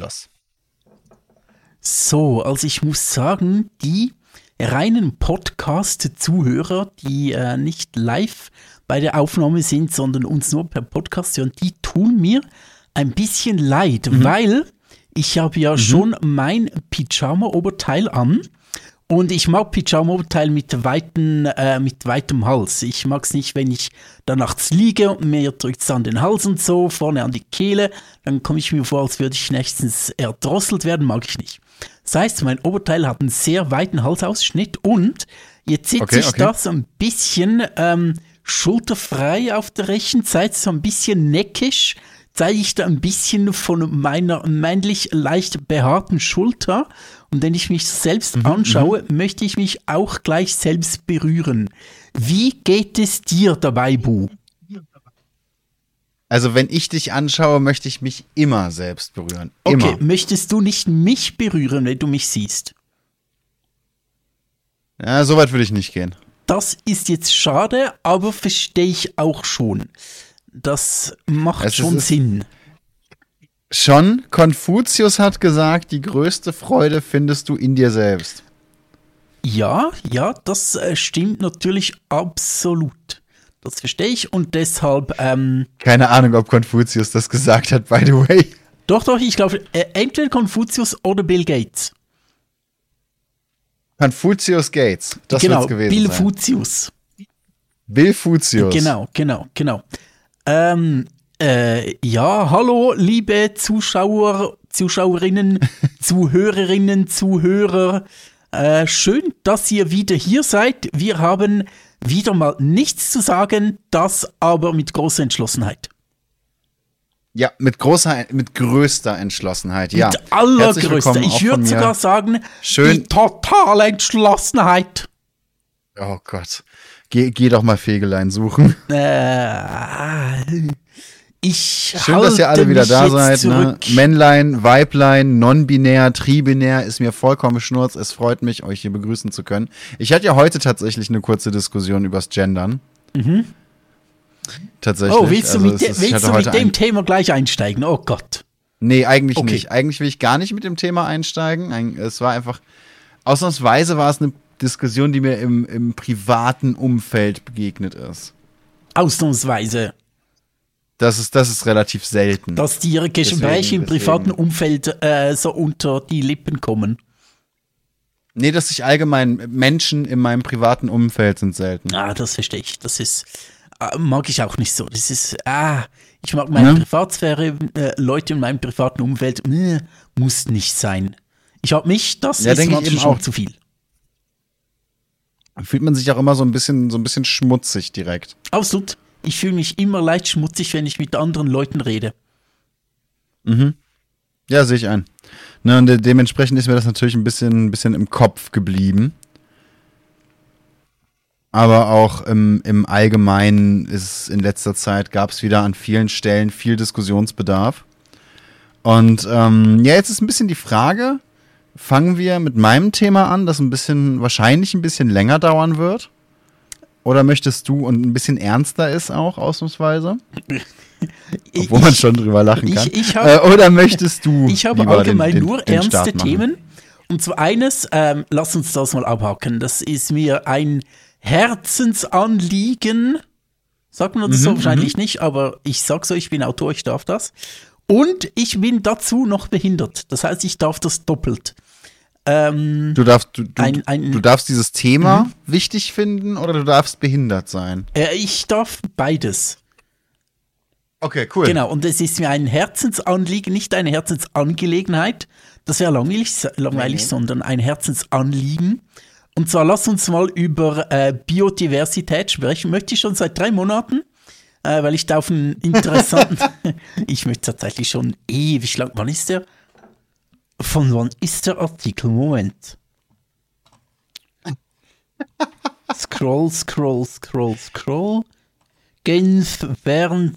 das. So, also ich muss sagen, die reinen Podcast-Zuhörer, die äh, nicht live bei der Aufnahme sind, sondern uns nur per Podcast hören, die tun mir ein bisschen leid, mhm. weil ich habe ja mhm. schon mein Pyjama-Oberteil an und ich mag Pyjama-Oberteil mit, weiten, äh, mit weitem Hals. Ich mag es nicht, wenn ich da nachts liege und mir drückt es an den Hals und so, vorne an die Kehle. Dann komme ich mir vor, als würde ich nächstens erdrosselt werden. Mag ich nicht. Das heißt, mein Oberteil hat einen sehr weiten Halsausschnitt und jetzt sitze okay, ich okay. da so ein bisschen ähm, schulterfrei auf der rechten Seite, so ein bisschen neckisch zeige ich da ein bisschen von meiner männlich leicht behaarten Schulter. Und wenn ich mich selbst mhm, anschaue, mhm. möchte ich mich auch gleich selbst berühren. Wie geht es dir dabei, Bu? Also wenn ich dich anschaue, möchte ich mich immer selbst berühren. Immer. Okay, möchtest du nicht mich berühren, wenn du mich siehst? Ja, so weit würde ich nicht gehen. Das ist jetzt schade, aber verstehe ich auch schon. Das macht es schon Sinn. Schon, Konfuzius hat gesagt, die größte Freude findest du in dir selbst. Ja, ja, das äh, stimmt natürlich absolut. Das verstehe ich und deshalb. Ähm, Keine Ahnung, ob Konfuzius das gesagt hat, by the way. Doch, doch, ich glaube, äh, entweder Konfuzius oder Bill Gates. Konfuzius Gates, das genau, gewesen Bill sein. Fuzius. Bill Fuzius. Genau, genau, genau. Ähm, äh, ja, hallo, liebe Zuschauer, Zuschauerinnen, Zuhörerinnen, Zuhörer. Äh, schön, dass ihr wieder hier seid. Wir haben wieder mal nichts zu sagen, das aber mit großer Entschlossenheit. Ja, mit großer, mit größter Entschlossenheit, ja. Mit allergrößter. Ich würde sogar sagen, Schön. die totale Entschlossenheit. Oh Gott. Geh, geh doch mal Fegelein suchen. Äh, ich Schön, dass ihr alle wieder da seid. Ne? Männlein, Weiblein, non-binär, tribinär ist mir vollkommen schnurz. Es freut mich, euch hier begrüßen zu können. Ich hatte ja heute tatsächlich eine kurze Diskussion übers Gendern. Mhm. Tatsächlich. Oh, willst du also mit, ist, willst du mit dem Thema gleich einsteigen? Oh Gott. Nee, eigentlich okay. nicht. Eigentlich will ich gar nicht mit dem Thema einsteigen. Es war einfach, ausnahmsweise war es eine Diskussion, die mir im, im privaten Umfeld begegnet ist. Ausnahmsweise. Das ist, das ist relativ selten. Dass dir Gespräche im privaten Umfeld äh, so unter die Lippen kommen. Nee, dass sich allgemein Menschen in meinem privaten Umfeld sind selten. Ah, das verstehe ich. Das ist, äh, mag ich auch nicht so. Das ist, ah, ich mag meine ja. Privatsphäre, äh, Leute in meinem privaten Umfeld, äh, muss nicht sein. Ich habe mich, das ja, ist manchmal schon auch. zu viel fühlt man sich auch immer so ein bisschen, so ein bisschen schmutzig direkt. Absolut. Ich fühle mich immer leicht schmutzig, wenn ich mit anderen Leuten rede. Mhm. Ja, sehe ich ein. Ne, und dementsprechend ist mir das natürlich ein bisschen, ein bisschen im Kopf geblieben. Aber auch im, im Allgemeinen ist in letzter Zeit gab es wieder an vielen Stellen viel Diskussionsbedarf. Und ähm, ja, jetzt ist ein bisschen die Frage, fangen wir mit meinem Thema an, das ein bisschen, wahrscheinlich ein bisschen länger dauern wird? Oder möchtest du und ein bisschen ernster ist auch, ausnahmsweise? Obwohl ich, man schon drüber lachen kann. Ich, ich hab, äh, oder möchtest du. Ich habe allgemein den, nur den ernste Themen. Und zwar eines, ähm, lass uns das mal abhaken. Das ist mir ein Herzensanliegen. Sagt man das mhm, so wahrscheinlich mhm. nicht, aber ich sag so, ich bin Autor, ich darf das. Und ich bin dazu noch behindert. Das heißt, ich darf das doppelt. Ähm, du, darfst, du, du, ein, ein, du darfst dieses Thema mhm. wichtig finden oder du darfst behindert sein? Äh, ich darf beides. Okay, cool. Genau, und es ist mir ein Herzensanliegen, nicht eine Herzensangelegenheit. Das wäre langweilig, langweilig mhm. sondern ein Herzensanliegen. Und zwar lass uns mal über äh, Biodiversität sprechen. Möchte ich schon seit drei Monaten äh, weil ich da auf einen interessanten. ich möchte tatsächlich schon ewig lang. Wann ist der? Von wann ist der Artikel? Moment. scroll, scroll, scroll, scroll. Genf Verne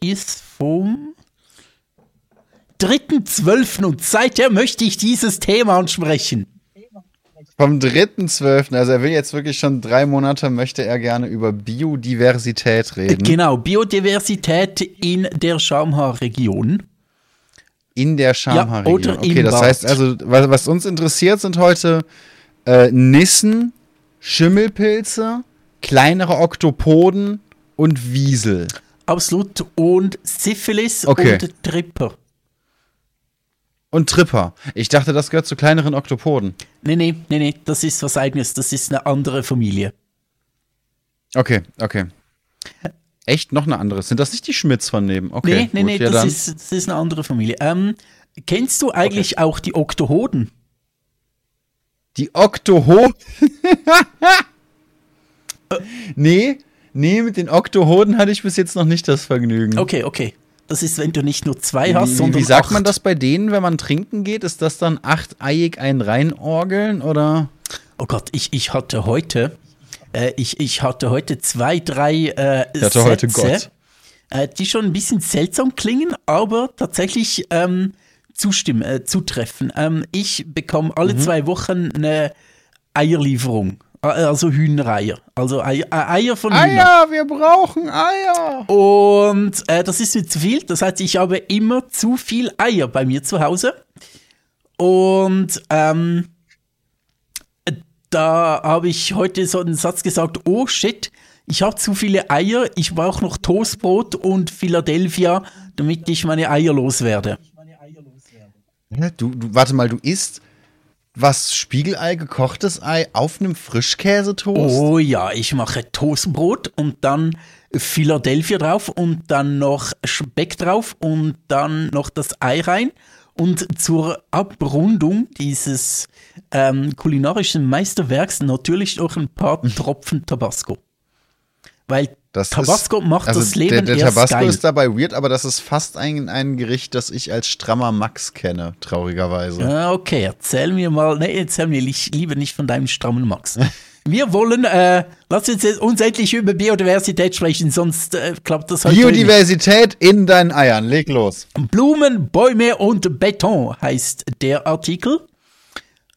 ist vom 3.12. und seither möchte ich dieses Thema ansprechen. Vom 3.12., also er will jetzt wirklich schon drei Monate, möchte er gerne über Biodiversität reden. Genau, Biodiversität in der Schaumhaar-Region. In der Schamhaarregion. oder okay, das heißt also, was, was uns interessiert, sind heute äh, Nissen, Schimmelpilze, kleinere Oktopoden und Wiesel. Absolut. Und Syphilis Okay. und Tripper. Und Tripper. Ich dachte, das gehört zu kleineren Oktopoden. Nee, nee, nee, nee, das ist was eigenes. Das ist eine andere Familie. Okay, okay. Echt noch eine andere. Sind das nicht die Schmitz von neben? Okay, nee, nee, gut, nee, ja, das, ist, das ist eine andere Familie. Ähm, kennst du eigentlich auch die Oktohoden? Die Oktoho. nee, nee, mit den Oktohoden hatte ich bis jetzt noch nicht das Vergnügen. Okay, okay. Das ist, wenn du nicht nur zwei hast, wie, sondern wie sagt acht. man das bei denen, wenn man trinken geht? Ist das dann achteiig ein reinorgeln oder? Oh Gott, ich, ich hatte heute, äh, ich, ich hatte heute zwei, drei äh, Ich hatte heute Gott. Äh, die schon ein bisschen seltsam klingen, aber tatsächlich ähm, zustimmen, äh, zutreffen. Ähm, ich bekomme alle Mhm. zwei Wochen eine Eierlieferung, äh, also Hühnereier, also Eier, äh, Eier von Hühnern. Eier, wir brauchen Eier. Und äh, das ist mir zu viel. Das heißt, ich habe immer zu viel Eier bei mir zu Hause. Und ähm, da habe ich heute so einen Satz gesagt, oh shit, ich habe zu viele Eier, ich brauche noch Toastbrot und Philadelphia, damit ich meine Eier loswerde. Du, du, warte mal, du isst was Spiegelei, gekochtes Ei auf einem Frischkäsetoast? Oh ja, ich mache Toastbrot und dann Philadelphia drauf und dann noch Speck drauf und dann noch das Ei rein. Und zur Abrundung dieses ähm, kulinarischen Meisterwerks natürlich noch ein paar Tropfen Tabasco. Weil Das Tabasco ist, macht also das Leben der, der erst Tabasco geil. ist dabei weird, aber das ist fast ein, ein Gericht, das ich als strammer Max kenne, traurigerweise. Ah, Okay, erzähl mir mal, nee, erzähl mir li- lieber nicht von deinem strammen Max. Wir wollen, äh, lass uns jetzt uns endlich über Biodiversität sprechen, sonst äh, klappt das heute nicht. Biodiversität in deinen Eiern, leg los. Blumen, Bäume und Beton heißt der Artikel.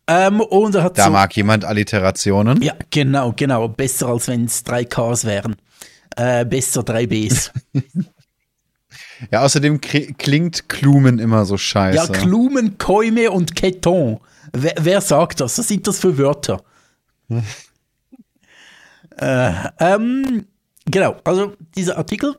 Ähm, und er hat Da so, mag jemand Alliterationen. ja, genau, genau, besser als wenn es drei Ks wären. Äh, besser drei Bs. Ja, außerdem klingt Klumen immer so ja, scheiße. Klumen, Käume und Keton. Wer, wer sagt das? Was sind das für Wörter? äh, ähm, genau, also dieser Artikel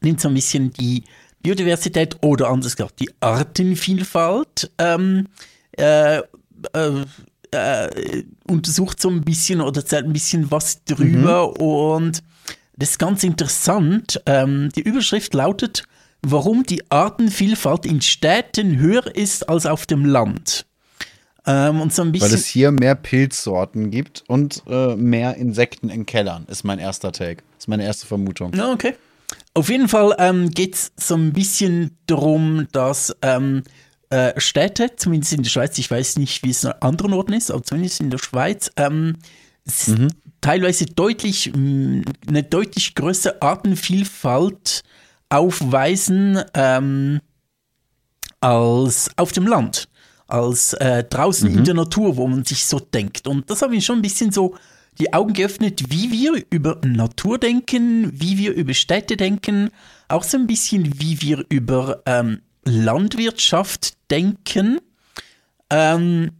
nimmt so ein bisschen die Biodiversität oder anders gesagt die Artenvielfalt ähm, äh, äh, äh, untersucht so ein bisschen oder erzählt ein bisschen was drüber und das ist ganz interessant. Ähm, die Überschrift lautet, warum die Artenvielfalt in Städten höher ist als auf dem Land. Ähm, und so ein Weil bisschen. es hier mehr Pilzsorten gibt und äh, mehr Insekten in Kellern, ist mein erster Take. Ist meine erste Vermutung. Ja, okay. Auf jeden Fall ähm, geht es so ein bisschen darum, dass ähm, äh, Städte, zumindest in der Schweiz, ich weiß nicht, wie es an anderen Orten ist, aber zumindest in der Schweiz, ähm, s- teilweise deutlich, mh, eine deutlich größere Artenvielfalt aufweisen ähm, als auf dem Land, als äh, draußen in der Natur, wo man sich so denkt. Und das hat mir schon ein bisschen so die Augen geöffnet, wie wir über Natur denken, wie wir über Städte denken, auch so ein bisschen, wie wir über ähm, Landwirtschaft denken. Ähm,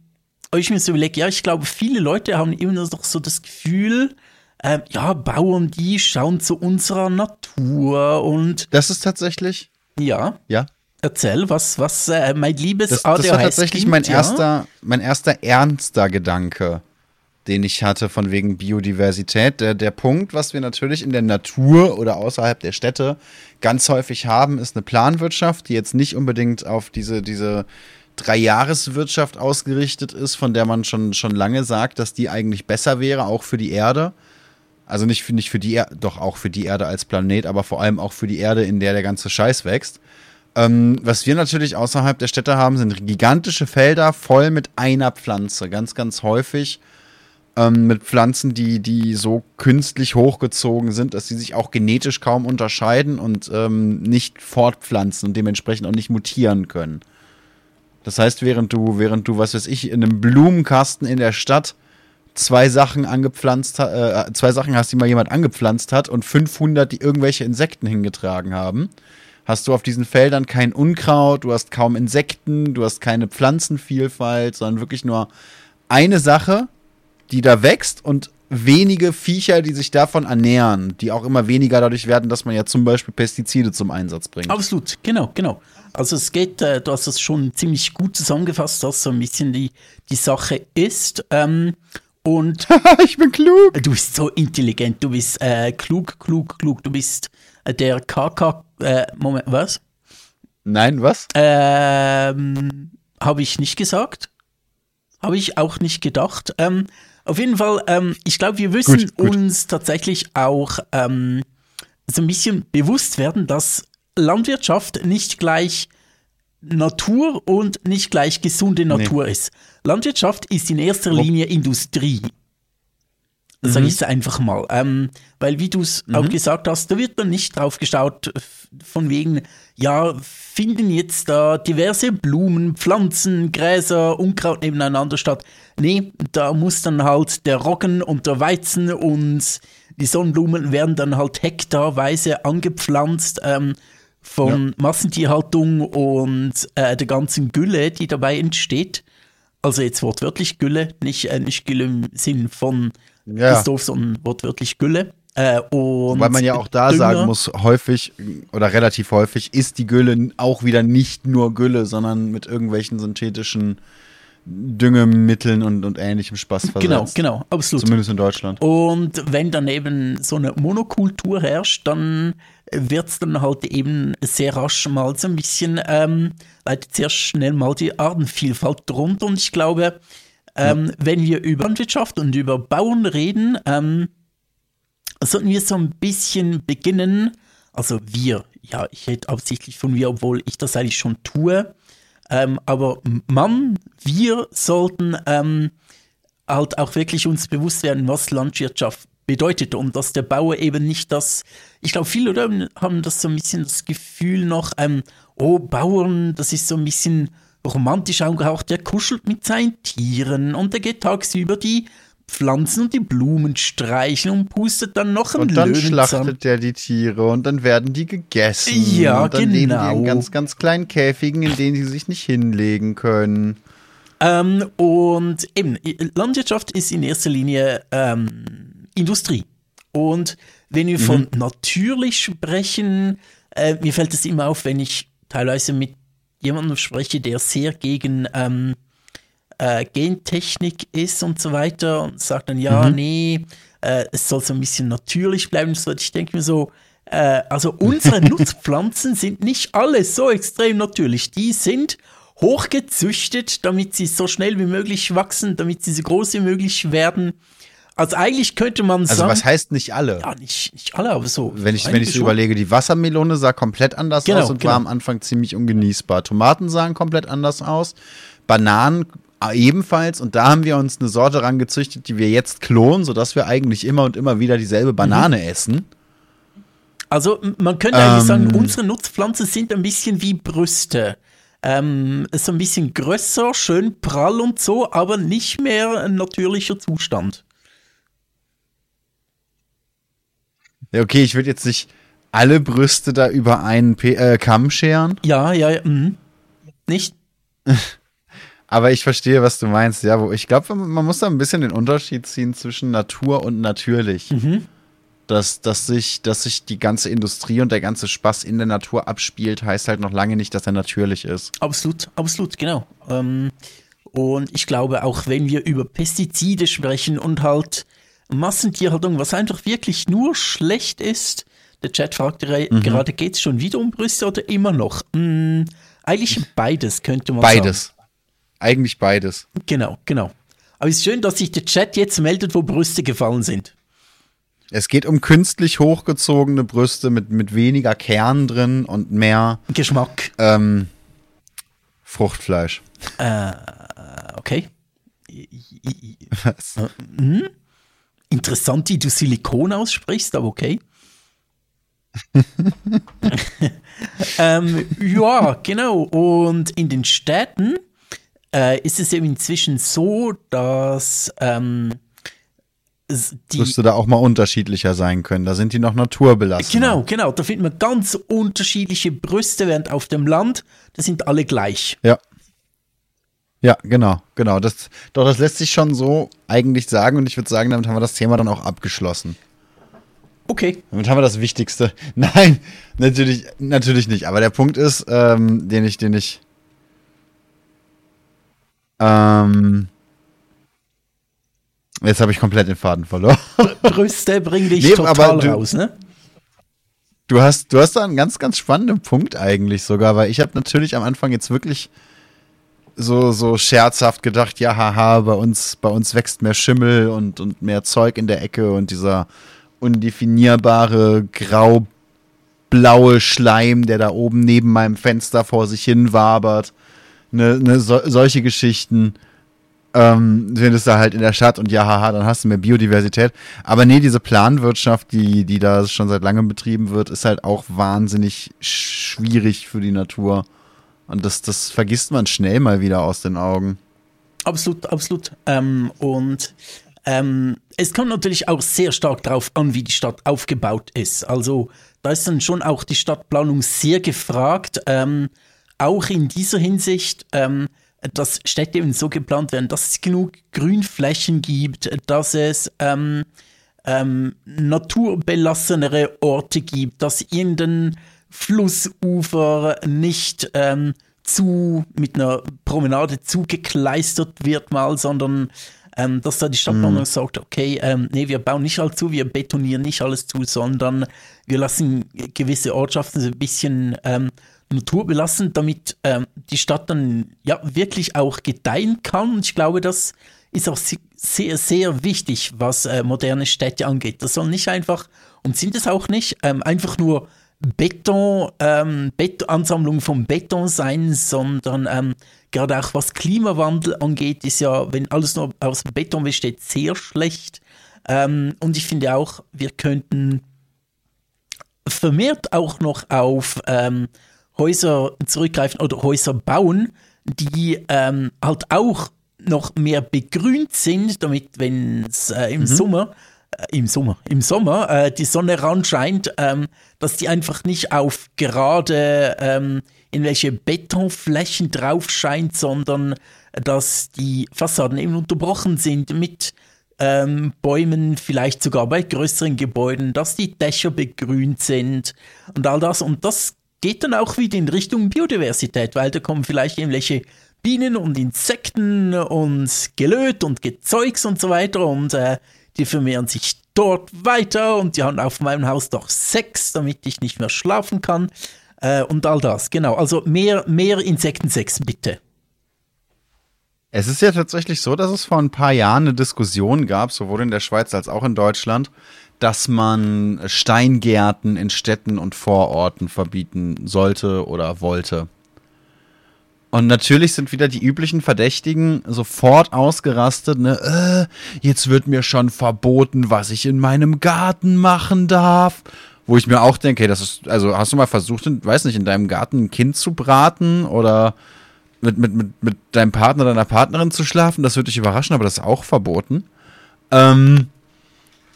ich mir so überlege, ja, ich glaube, viele Leute haben immer noch so das Gefühl, ähm, ja, Bauern, die schauen zu unserer Natur und Das ist tatsächlich, ja, ja, erzähl, was, was, äh, mein liebes das, das war ADHS tatsächlich mein ja? erster, mein erster ernster Gedanke, den ich hatte von wegen Biodiversität. Der, der Punkt, was wir natürlich in der Natur oder außerhalb der Städte ganz häufig haben, ist eine Planwirtschaft, die jetzt nicht unbedingt auf diese, diese Dreijahreswirtschaft ausgerichtet ist, von der man schon, schon lange sagt, dass die eigentlich besser wäre, auch für die Erde. Also nicht für, nicht für die Erde, doch auch für die Erde als Planet, aber vor allem auch für die Erde, in der der ganze Scheiß wächst. Ähm, was wir natürlich außerhalb der Städte haben, sind gigantische Felder voll mit einer Pflanze. Ganz, ganz häufig ähm, mit Pflanzen, die, die so künstlich hochgezogen sind, dass sie sich auch genetisch kaum unterscheiden und ähm, nicht fortpflanzen und dementsprechend auch nicht mutieren können. Das heißt, während du, während du, was weiß ich, in einem Blumenkasten in der Stadt zwei Sachen angepflanzt, äh, zwei Sachen hast, die mal jemand angepflanzt hat und 500, die irgendwelche Insekten hingetragen haben, hast du auf diesen Feldern kein Unkraut, du hast kaum Insekten, du hast keine Pflanzenvielfalt, sondern wirklich nur eine Sache, die da wächst und wenige Viecher, die sich davon ernähren, die auch immer weniger dadurch werden, dass man ja zum Beispiel Pestizide zum Einsatz bringt. Absolut, genau, genau. Also es geht, äh, du hast es schon ziemlich gut zusammengefasst, was so ein bisschen die, die Sache ist. Ähm, und ich bin klug. Du bist so intelligent, du bist äh, klug, klug, klug. Du bist der KK. Äh, Moment, was? Nein, was? Ähm, Habe ich nicht gesagt. Habe ich auch nicht gedacht. Ähm, auf jeden Fall, ähm, ich glaube, wir müssen gut, gut. uns tatsächlich auch ähm, so ein bisschen bewusst werden, dass Landwirtschaft nicht gleich Natur und nicht gleich gesunde Natur nee. ist. Landwirtschaft ist in erster Linie Industrie. Mhm. Sage ich es einfach mal. Ähm, weil, wie du es mhm. auch gesagt hast, da wird dann nicht drauf geschaut, von wegen, ja, finden jetzt da diverse Blumen, Pflanzen, Gräser, Unkraut nebeneinander statt. Nee, da muss dann halt der Roggen und der Weizen und die Sonnenblumen werden dann halt hektarweise angepflanzt ähm, von ja. Massentierhaltung und äh, der ganzen Gülle, die dabei entsteht. Also jetzt wortwörtlich Gülle, nicht, äh, nicht Gülle im Sinn von ja. Christoph, sondern wortwörtlich Gülle. Äh, Weil man ja auch da Dünger. sagen muss, häufig oder relativ häufig ist die Gülle auch wieder nicht nur Gülle, sondern mit irgendwelchen synthetischen Düngemitteln und, und ähnlichem Spaß versetzt. Genau, genau, absolut. Zumindest in Deutschland. Und wenn daneben so eine Monokultur herrscht, dann wird es dann halt eben sehr rasch mal so ein bisschen, ähm, leitet sehr schnell mal die Artenvielfalt drunter. Und ich glaube, ähm, wenn wir über Landwirtschaft und über Bauern reden, ähm, sollten wir so ein bisschen beginnen, also wir, ja, ich rede absichtlich von wir, obwohl ich das eigentlich schon tue, ähm, aber man, wir sollten ähm, halt auch wirklich uns bewusst werden, was Landwirtschaft bedeutet und dass der Bauer eben nicht das, ich glaube, viele oder, haben das so ein bisschen das Gefühl noch, ähm, oh, Bauern, das ist so ein bisschen romantisch angehaucht, der kuschelt mit seinen Tieren und der geht tagsüber die Pflanzen und die Blumen streicheln und pustet dann noch einen Und dann Löwenzahn. schlachtet der die Tiere und dann werden die gegessen. Ja, und dann genau. leben die in ganz, ganz kleinen Käfigen, in denen sie sich nicht hinlegen können. Ähm, und eben, Landwirtschaft ist in erster Linie ähm, Industrie. Und wenn wir mhm. von natürlich sprechen, äh, mir fällt es immer auf, wenn ich teilweise mit jemandem spreche, der sehr gegen ähm, äh, Gentechnik ist und so weiter und sagt dann, ja, mhm. nee, äh, es soll so ein bisschen natürlich bleiben. So, ich denke mir so, äh, also unsere Nutzpflanzen sind nicht alle so extrem natürlich. Die sind hochgezüchtet, damit sie so schnell wie möglich wachsen, damit sie so groß wie möglich werden. Also eigentlich könnte man also sagen. Also was heißt nicht alle? Ja, nicht, nicht alle, aber so. Wenn ich, wenn ich so überlege, die Wassermelone sah komplett anders genau, aus und genau. war am Anfang ziemlich ungenießbar. Tomaten sahen komplett anders aus. Bananen ebenfalls. Und da haben wir uns eine Sorte rangezüchtet, die wir jetzt klonen, sodass wir eigentlich immer und immer wieder dieselbe Banane mhm. essen. Also man könnte eigentlich ähm, sagen, unsere Nutzpflanzen sind ein bisschen wie Brüste. Ähm, so ein bisschen größer, schön prall und so, aber nicht mehr ein natürlicher Zustand. Ja, okay, ich würde jetzt nicht alle Brüste da über einen P äh, Kamm scheren. Ja, ja, ja. Mhm. Nicht? Aber ich verstehe, was du meinst. Ja, wo ich glaube, man muss da ein bisschen den Unterschied ziehen zwischen Natur und natürlich. Mhm. Dass, dass, sich, dass sich die ganze Industrie und der ganze Spaß in der Natur abspielt, heißt halt noch lange nicht, dass er natürlich ist. Absolut, absolut, genau. Ähm, und ich glaube, auch wenn wir über Pestizide sprechen und halt Massentierhaltung, was einfach wirklich nur schlecht ist. Der Chat fragt mhm. gerade, geht es schon wieder um Brüste oder immer noch? Hm, eigentlich beides könnte man beides. sagen. Beides. Eigentlich beides. Genau, genau. Aber es ist schön, dass sich der Chat jetzt meldet, wo Brüste gefallen sind. Es geht um künstlich hochgezogene Brüste mit, mit weniger Kern drin und mehr Geschmack. Ähm, Fruchtfleisch. Äh, okay. Was? Äh, hm? Interessant, wie du Silikon aussprichst, aber okay. ähm, ja, genau. Und in den Städten äh, ist es eben inzwischen so, dass ähm, die. Müsste da auch mal unterschiedlicher sein können. Da sind die noch naturbelassen. Genau, genau. Da findet man ganz unterschiedliche Brüste, während auf dem Land, da sind alle gleich. Ja. Ja, genau, genau. Das, doch, das lässt sich schon so eigentlich sagen und ich würde sagen, damit haben wir das Thema dann auch abgeschlossen. Okay. Damit haben wir das Wichtigste. Nein, natürlich, natürlich nicht. Aber der Punkt ist, ähm, den ich, den ich. Ähm, jetzt habe ich komplett den Faden verloren. Brüste bringen dich nee, total du, raus, ne? Du hast, du hast da einen ganz, ganz spannenden Punkt eigentlich sogar, weil ich habe natürlich am Anfang jetzt wirklich so, so scherzhaft gedacht, ja, haha, bei uns, bei uns wächst mehr Schimmel und, und mehr Zeug in der Ecke und dieser undefinierbare grau-blaue Schleim, der da oben neben meinem Fenster vor sich hin wabert. Ne, ne, so, solche Geschichten ähm, findest du halt in der Stadt und ja, haha, dann hast du mehr Biodiversität. Aber nee, diese Planwirtschaft, die, die da schon seit langem betrieben wird, ist halt auch wahnsinnig schwierig für die Natur. Und das, das vergisst man schnell mal wieder aus den Augen. Absolut, absolut. Ähm, und ähm, es kommt natürlich auch sehr stark darauf an, wie die Stadt aufgebaut ist. Also da ist dann schon auch die Stadtplanung sehr gefragt. Ähm, auch in dieser Hinsicht, ähm, dass Städte eben so geplant werden, dass es genug Grünflächen gibt, dass es ähm, ähm, naturbelassenere Orte gibt, dass irgendein Flussufer nicht ähm, zu mit einer Promenade zugekleistert wird mal, sondern ähm, dass da die Stadtplanung mhm. sagt, okay, ähm, nee, wir bauen nicht alles zu, wir betonieren nicht alles zu, sondern wir lassen gewisse Ortschaften so ein bisschen ähm, Natur belassen, damit ähm, die Stadt dann ja wirklich auch gedeihen kann. Und ich glaube, das ist auch sehr, sehr wichtig, was äh, moderne Städte angeht. Das soll nicht einfach, und sind es auch nicht, ähm, einfach nur Beton, ähm, Bet Ansammlung von Beton sein, sondern ähm, gerade auch was Klimawandel angeht, ist ja, wenn alles nur aus Beton besteht, sehr schlecht. Ähm, und ich finde auch, wir könnten vermehrt auch noch auf ähm, Häuser zurückgreifen oder Häuser bauen, die ähm, halt auch noch mehr begrünt sind, damit, wenn es äh, im mhm. Sommer im Sommer, im Sommer äh, die Sonne ranscheint, ähm, dass die einfach nicht auf gerade ähm, in welche Betonflächen drauf scheint, sondern dass die Fassaden eben unterbrochen sind mit ähm, Bäumen, vielleicht sogar bei größeren Gebäuden, dass die Dächer begrünt sind und all das. Und das geht dann auch wieder in Richtung Biodiversität, weil da kommen vielleicht irgendwelche Bienen und Insekten und Gelöt und Gezeugs und so weiter und äh, die vermehren sich dort weiter und die haben auf meinem Haus doch Sex, damit ich nicht mehr schlafen kann äh, und all das. Genau, also mehr, mehr Insektensex bitte. Es ist ja tatsächlich so, dass es vor ein paar Jahren eine Diskussion gab, sowohl in der Schweiz als auch in Deutschland, dass man Steingärten in Städten und Vororten verbieten sollte oder wollte. Und natürlich sind wieder die üblichen Verdächtigen sofort ausgerastet, ne? Äh, jetzt wird mir schon verboten, was ich in meinem Garten machen darf. Wo ich mir auch denke, hey, das ist, also hast du mal versucht, in, weiß nicht, in deinem Garten ein Kind zu braten oder mit, mit, mit, mit deinem Partner, deiner Partnerin zu schlafen? Das würde dich überraschen, aber das ist auch verboten. Ähm,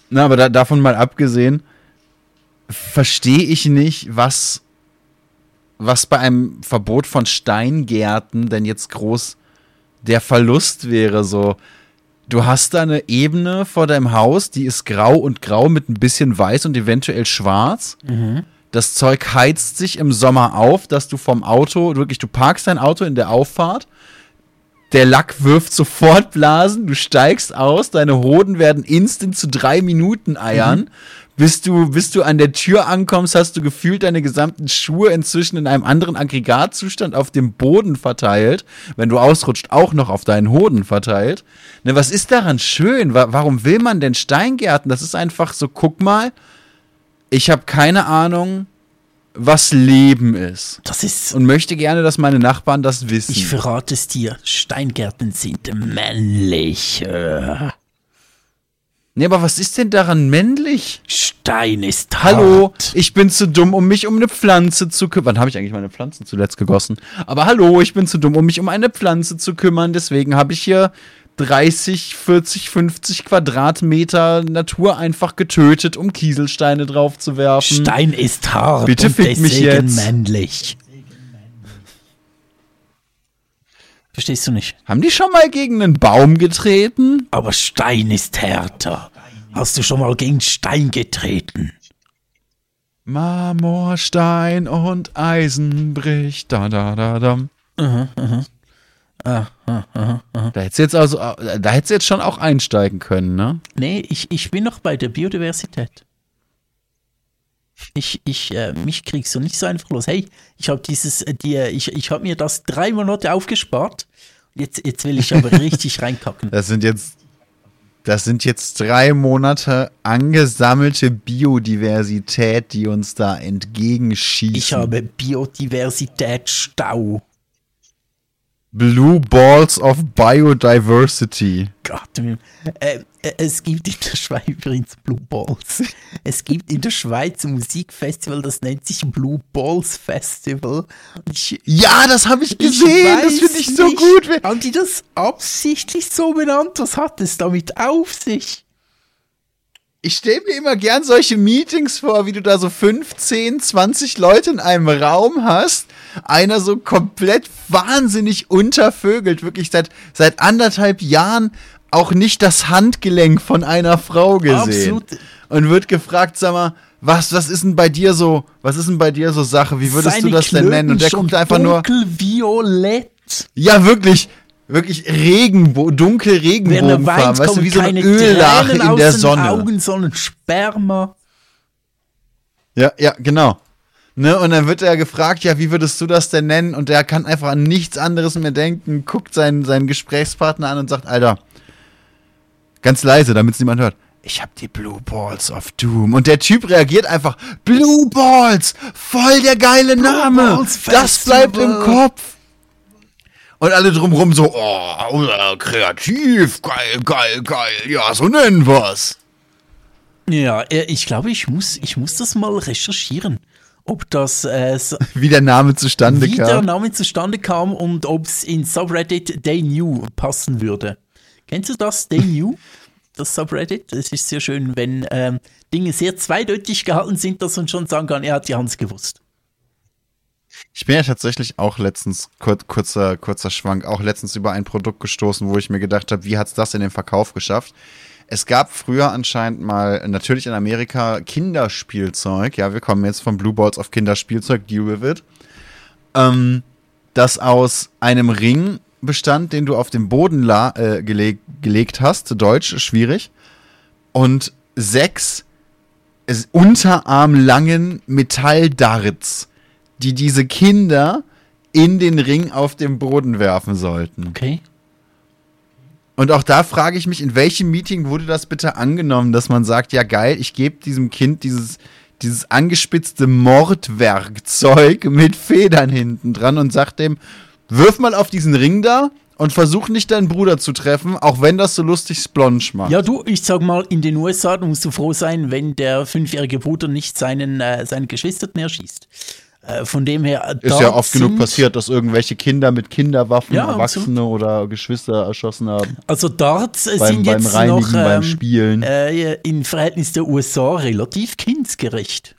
na, aber da, davon mal abgesehen, verstehe ich nicht, was was bei einem Verbot von Steingärten denn jetzt groß der Verlust wäre. So, du hast da eine Ebene vor deinem Haus, die ist grau und grau mit ein bisschen weiß und eventuell schwarz. Mhm. Das Zeug heizt sich im Sommer auf, dass du vom Auto, wirklich, du parkst dein Auto in der Auffahrt, der Lack wirft sofort Blasen, du steigst aus, deine Hoden werden instant zu drei Minuten Eiern. Mhm bis du, bis du an der Tür ankommst, hast du gefühlt deine gesamten Schuhe inzwischen in einem anderen Aggregatzustand auf dem Boden verteilt. Wenn du ausrutscht, auch noch auf deinen Hoden verteilt. Ne, was ist daran schön? Warum will man denn Steingärten? Das ist einfach so, guck mal, ich habe keine Ahnung, was Leben ist. Das ist. Und möchte gerne, dass meine Nachbarn das wissen. Ich verrate es dir. Steingärten sind männlich. Äh. Nee, aber was ist denn daran männlich? Stein ist Hallo, hart. ich bin zu dumm, um mich um eine Pflanze zu kümmern. Wann habe ich eigentlich meine Pflanzen zuletzt gegossen? Aber hallo, ich bin zu dumm, um mich um eine Pflanze zu kümmern. Deswegen habe ich hier 30, 40, 50 Quadratmeter Natur einfach getötet, um Kieselsteine drauf zu werfen. Stein ist hart Bitte fick mich jetzt. männlich. Verstehst du nicht? Haben die schon mal gegen einen Baum getreten? Aber Stein ist härter. Hast du schon mal gegen Stein getreten? Marmor, Stein und Eisen bricht. Da, da, da, da. Ah, Da hättest du jetzt also, da hättest du jetzt schon auch einsteigen können, ne? Nee, ich, ich bin noch bei der Biodiversität. Ich, ich, äh, mich kriegst du nicht so einfach los. Hey, ich habe dieses, äh, die, ich, ich habe mir das drei Monate aufgespart. Jetzt, jetzt will ich aber richtig reinkacken. Das sind jetzt, das sind jetzt drei Monate angesammelte Biodiversität, die uns da entgegenschießen. Ich habe Biodiversität-Stau. Blue Balls of Biodiversity. Gott, äh, es gibt in der Schweiz übrigens Blue Balls. Es gibt in der Schweiz ein Musikfestival, das nennt sich Blue Balls Festival. Ich, Ja, das habe ich ich gesehen. Das weiß finde ich so nicht, gut. Haben die das absichtlich so benannt? Was hat es damit auf sich? Ich stelle mir immer gern solche Meetings vor, wie du da so 15, 20 Leute in einem Raum hast. Einer so komplett wahnsinnig untervögelt, wirklich seit, seit anderthalb Jahren auch nicht das Handgelenk von einer Frau gesehen. Absolut. Und wird gefragt, sag mal, was, was ist denn bei dir so, was ist denn bei dir so Sache? Wie würdest Seine du das denn nennen? Und der guckt einfach nur, dunkelviolett. ja, wirklich, wirklich Regenbo dunkel Regenbogenfarben, weißt du, wie so eine Öllache in der Sonne. Augen, sondern Sperma. Ja, ja, genau. Ne, und dann wird er gefragt, ja, wie würdest du das denn nennen? Und er kann einfach an nichts anderes mehr denken, guckt seinen, seinen Gesprächspartner an und sagt, Alter, ganz leise, damit es niemand hört. Ich hab die Blue Balls of Doom. Und der Typ reagiert einfach, Blue Balls, voll der geile Name. Balls das bleibt im. Kopf. Und alle drumrum so, oh, kreativ, geil, geil, geil, ja, so nennen wir's. Ja, äh, ich glaube, ich muss, ich muss das mal recherchieren, ob das äh, Wie der Name zustande wie der kam. Name zustande kam und ob es in Subreddit They New passen würde. Kennst du das, They New? Das Subreddit? Es ist sehr schön, wenn ähm, Dinge sehr zweideutig gehalten sind, dass man schon sagen kann, er hat die Hans gewusst. Ich bin ja tatsächlich auch letztens, kur kurzer, kurzer Schwank, auch letztens über ein Produkt gestoßen, wo ich mir gedacht habe, wie hat's das in den Verkauf geschafft? Es gab früher anscheinend mal, natürlich in Amerika, Kinderspielzeug. Ja, wir kommen jetzt von Blue Balls auf Kinderspielzeug, deal with it. Ähm, das aus einem Ring bestand, den du auf den Boden la äh, geleg gelegt hast. Deutsch, schwierig. Und sechs unterarmlangen Metalldarts, die diese Kinder in den Ring auf dem Boden werfen sollten. Okay. Und auch da frage ich mich, in welchem Meeting wurde das bitte angenommen, dass man sagt, ja geil, ich gebe diesem Kind dieses, dieses angespitzte Mordwerkzeug mit Federn hinten dran und sagt dem, wirf mal auf diesen Ring da und versuch nicht deinen Bruder zu treffen, auch wenn das so lustig Splonge macht. Ja, du, ich sag mal, in den USA musst du froh sein, wenn der fünfjährige Bruder nicht seinen, äh, seinen Geschwisterten erschießt. Äh, von dem her. Ist dort ja oft genug passiert, dass irgendwelche Kinder mit Kinderwaffen Ja, Erwachsene oder Geschwister erschossen haben. Also äh, Beim, sind beim jetzt Reinigen, noch beim ähm, Spielen. äh, im Verhältnis der USA relativ kindsgerecht.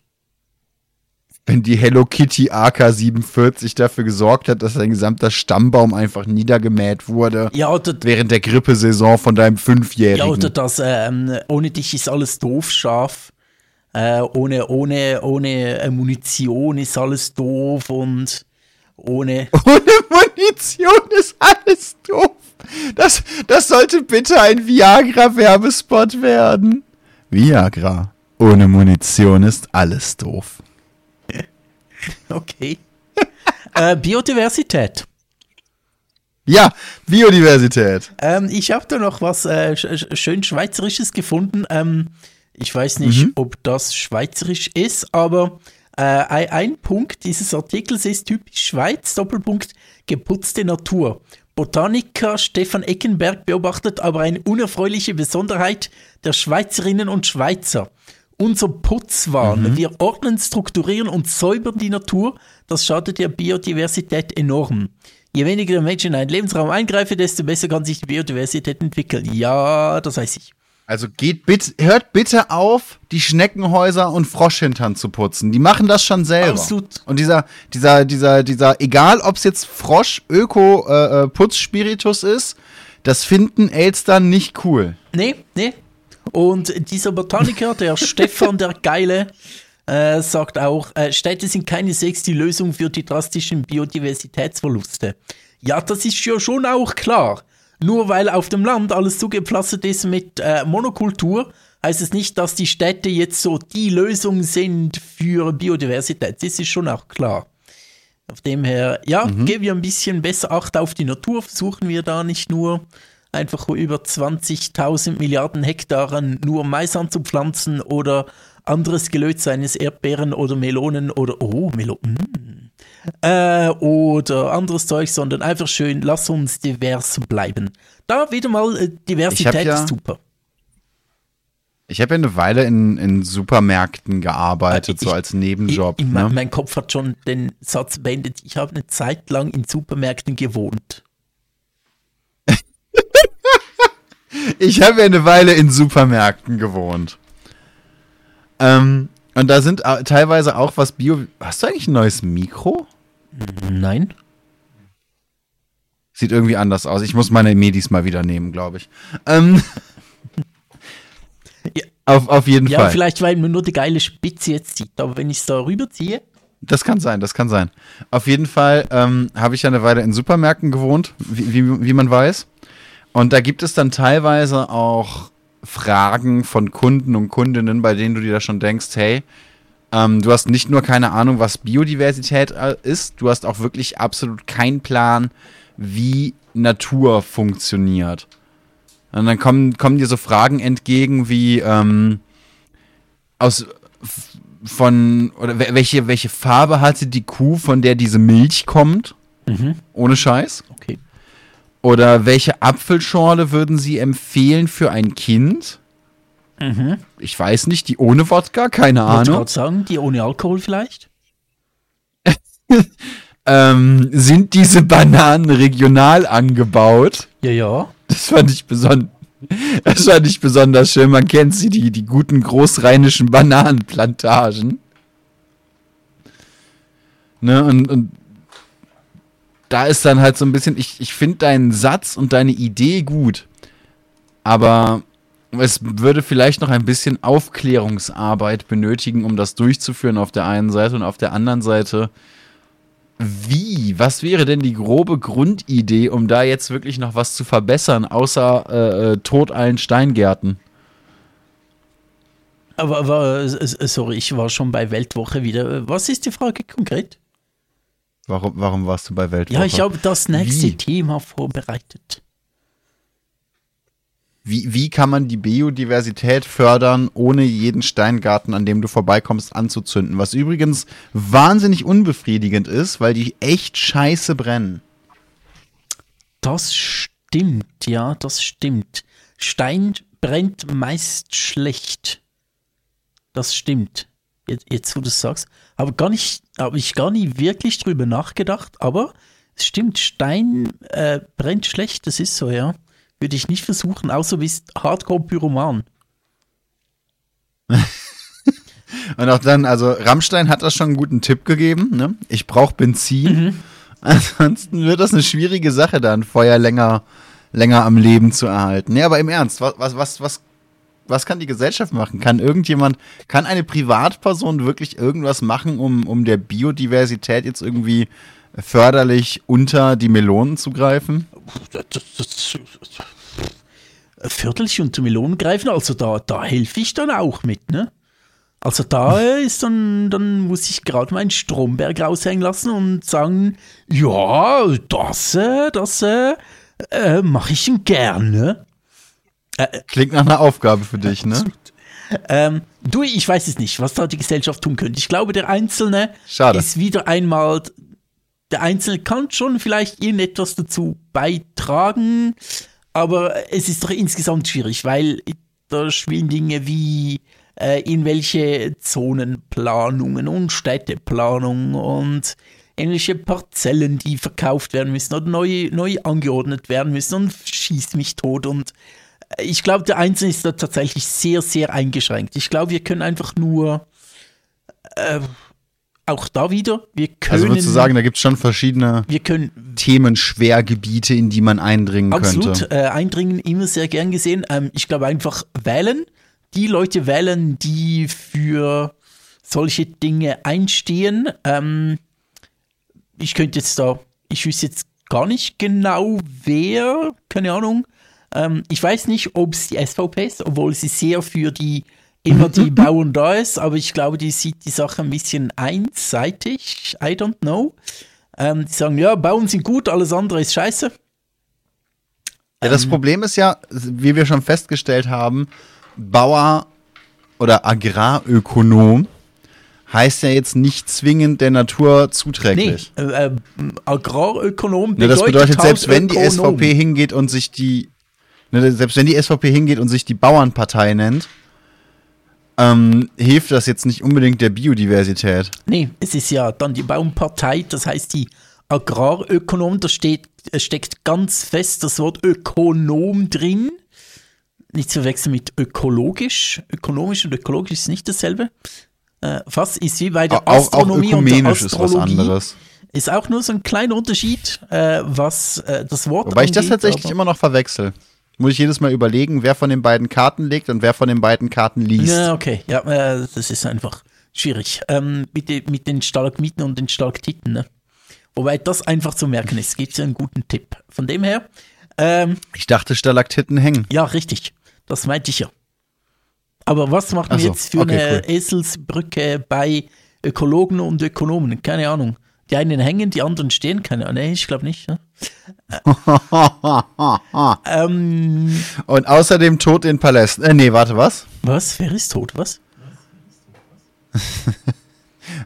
Wenn die Hello Kitty AK-47 dafür gesorgt hat, dass dein gesamter Stammbaum einfach niedergemäht wurde. Ja, oder, Während der Grippesaison von deinem ja, Fünfjährigen. oder das, ähm, ohne dich ist alles doof scharf. Äh, ohne, ohne, ohne äh, Munition ist alles doof und ohne. Ohne Munition ist alles doof. Das, das sollte bitte ein Viagra-Werbespot werden. Viagra. Ohne Munition ist alles doof. Okay. äh, Biodiversität. Ja, Biodiversität. Ähm, ich habe da noch was äh, sch sch- schön Schweizerisches gefunden. Ähm, ich weiß nicht, ob das schweizerisch ist, aber äh, ein Punkt dieses Artikels ist typisch Schweiz, Doppelpunkt, geputzte Natur. Botaniker Stefan Eckenberg beobachtet aber eine unerfreuliche Besonderheit der Schweizerinnen und Schweizer. Unser Putzwahn. Wir ordnen, strukturieren und säubern die Natur. Das schadet der Biodiversität enorm. Je weniger der Mensch in einen Lebensraum eingreife, desto besser kann sich die Biodiversität entwickeln. Ja, das weiß ich. Also geht bitte, hört bitte auf, die Schneckenhäuser und Froschhintern zu putzen. Die machen das schon selber. Absolut. Und dieser, dieser, dieser, dieser, egal ob es jetzt Frosch, Öko, äh, äh, Putzspiritus ist, das finden Elster nicht cool. Nee, nee. Und dieser Botaniker, der Stefan, der Geile, äh, sagt auch, äh, Städte sind keineswegs die Lösung für die drastischen Biodiversitätsverluste. Ja, das ist ja schon auch klar. Nur weil auf dem Land alles zugepflastert ist mit äh, Monokultur, heißt es nicht, dass die Städte jetzt so die Lösung sind für Biodiversität. Das ist schon auch klar. Auf dem her, ja, mhm. geben wir ein bisschen besser Acht auf die Natur, versuchen wir da nicht nur einfach über 20.000 Milliarden Hektaren nur Mais anzupflanzen oder anderes Gelöt seines Erdbeeren oder Melonen oder, oh, Melonen, mm, äh, oder anderes Zeug, sondern einfach schön, lass uns divers bleiben. Da wieder mal äh, Diversität ja, ist super. Ich habe ja eine Weile in, in Supermärkten gearbeitet, ich, so als Nebenjob. Ich, ich, ne? Mein Kopf hat schon den Satz beendet. Ich habe eine Zeit lang in Supermärkten gewohnt. Ich habe ja eine Weile in Supermärkten gewohnt. Ähm, und da sind teilweise auch was Bio. Hast du eigentlich ein neues Mikro? Nein. Sieht irgendwie anders aus. Ich muss meine Medis mal wieder nehmen, glaube ich. Ähm, ja. auf, auf jeden ja, Fall. Ja, vielleicht, weil man nur die geile Spitze jetzt sieht. Aber wenn ich es da rüberziehe. Das kann sein, das kann sein. Auf jeden Fall ähm, habe ich ja eine Weile in Supermärkten gewohnt, wie, wie, wie man weiß. Und da gibt es dann teilweise auch Fragen von Kunden und Kundinnen, bei denen du dir da schon denkst, hey, ähm, du hast nicht nur keine Ahnung, was Biodiversität äh, ist, du hast auch wirklich absolut keinen Plan, wie Natur funktioniert. Und dann kommen, kommen dir so Fragen entgegen wie ähm, aus von oder welche, welche Farbe hatte die Kuh, von der diese Milch kommt? Mhm. Ohne Scheiß. Oder welche Apfelschorle würden Sie empfehlen für ein Kind? Mhm. Ich weiß nicht, die ohne Wodka, keine Ahnung. Ich gerade sagen, die ohne Alkohol vielleicht? ähm, sind diese Bananen regional angebaut? Ja, ja. Das fand ich besonders. Das fand ich besonders schön. Man kennt sie, die, die guten großrheinischen Bananenplantagen. Ne, und, und da ist dann halt so ein bisschen, ich, ich finde deinen Satz und deine Idee gut, aber es würde vielleicht noch ein bisschen Aufklärungsarbeit benötigen, um das durchzuführen auf der einen Seite und auf der anderen Seite, wie? Was wäre denn die grobe Grundidee, um da jetzt wirklich noch was zu verbessern, außer äh, äh Tod allen Steingärten? Aber, aber, sorry, ich war schon bei Weltwoche wieder. Was ist die Frage konkret? Warum, warum warst du bei Weltwoche? Ja, ich habe das nächste Wie? Thema vorbereitet. Wie, wie kann man die Biodiversität fördern, ohne jeden Steingarten, an dem du vorbeikommst, anzuzünden? Was übrigens wahnsinnig unbefriedigend ist, weil die echt scheiße brennen. Das stimmt, ja, das stimmt. Stein brennt meist schlecht. Das stimmt. Jetzt, jetzt wo du es sagst. Aber gar nicht, habe ich gar nicht wirklich drüber nachgedacht, aber es stimmt, Stein äh, brennt schlecht, das ist so, ja. Würde ich nicht versuchen, außer bist Hardcore-Pyroman. Und auch dann, also Rammstein hat das schon einen guten Tipp gegeben, ne? Ich brauche Benzin. Mhm. Ansonsten wird das eine schwierige Sache, da ein Feuer länger, länger am Leben zu erhalten. Ja, aber im Ernst, was, was, was was kann die Gesellschaft machen? Kann irgendjemand, kann eine Privatperson wirklich irgendwas machen, um, um der Biodiversität jetzt irgendwie förderlich unter die Melonen zu greifen? förderlich unter Melonen greifen, also da, da helfe ich dann auch mit, ne? Also da ist dann, dann muss ich gerade meinen Stromberg raushängen lassen und sagen, ja, das, äh, das äh, äh mache ich gerne. Äh, Klingt nach einer Aufgabe für dich, ne? Ähm, du, ich weiß es nicht, was da die Gesellschaft tun könnte. Ich glaube, der Einzelne Schade. ist wieder einmal, der Einzelne kann schon vielleicht irgendetwas dazu beitragen, aber es ist doch insgesamt schwierig, weil da spielen Dinge wie äh, in welche Zonenplanungen und Städteplanung und ähnliche Parzellen, die verkauft werden müssen oder neu, neu angeordnet werden müssen und schießt mich tot. Und ich glaube, der Einzelne ist da tatsächlich sehr, sehr eingeschränkt. Ich glaube, wir können einfach nur äh, auch da wieder, wir können. Also würdest du sagen, da gibt es schon verschiedene wir können Themenschwergebiete, in die man eindringen absolut könnte. äh, eindringen, immer sehr gern gesehen. Ähm, ich glaube einfach wählen, die Leute wählen, die für solche Dinge einstehen. Ähm, ich könnte jetzt da, ich wüsste jetzt gar nicht genau, wer, keine Ahnung. Ähm, ich weiß nicht, ob es die SVP ist, obwohl sie sehr für die immer die Bauern da ist, aber ich glaube, die sieht die Sache ein bisschen einseitig. I don't know. Ähm, die sagen, ja, Bauern sind gut, alles andere ist scheiße. Ja, das Problem ist ja, wie wir schon festgestellt haben, Bauer oder Agrarökonom heißt ja jetzt nicht zwingend der Natur Nee, zuträglich. äh, äh, Agrarökonom Ne, das bedeutet, selbst wenn die. SVP hingeht und sich die, ne, selbst wenn die SVP hingeht und sich die Bauernpartei nennt, ähm, hilft das jetzt nicht unbedingt der Biodiversität. Nee, es ist ja dann die Baumpartei, das heißt die Agrarökonom, da steht, es steckt ganz fest das Wort Ökonom drin. Nicht zu wechseln mit ökologisch. Ökonomisch und ökologisch ist nicht dasselbe. Äh, fast ist wie bei der Auch, auch Astronomie und der ökumenisch ist was Astrologie. anderes. Ist auch nur so ein kleiner Unterschied, äh, was äh, das Wort Wobei ich das angeht, tatsächlich immer noch verwechsel. Muss ich jedes Mal überlegen, wer von den beiden Karten legt und wer von den beiden Karten liest. Ja, okay. Ja, äh, das ist einfach schwierig. Ähm, mit, mit den Stalagmiten und den Stalaktiten, ne? Wobei das einfach zu merken ist. Gibt es einen guten Tipp. Von dem her, ähm, Ich dachte, Stalaktiten hängen. ja, richtig. Das meinte ich ja. Aber was Ach wir so, jetzt für okay, eine cool. Eselsbrücke bei Ökologen und Ökonomen? Keine Ahnung. Die einen hängen, die anderen stehen. Keine Ahnung. Nee, ich glaube nicht. Ne? ähm, Und außerdem Tod in Palästen. Äh, nee, warte, was? was? Wer ist tot? Was?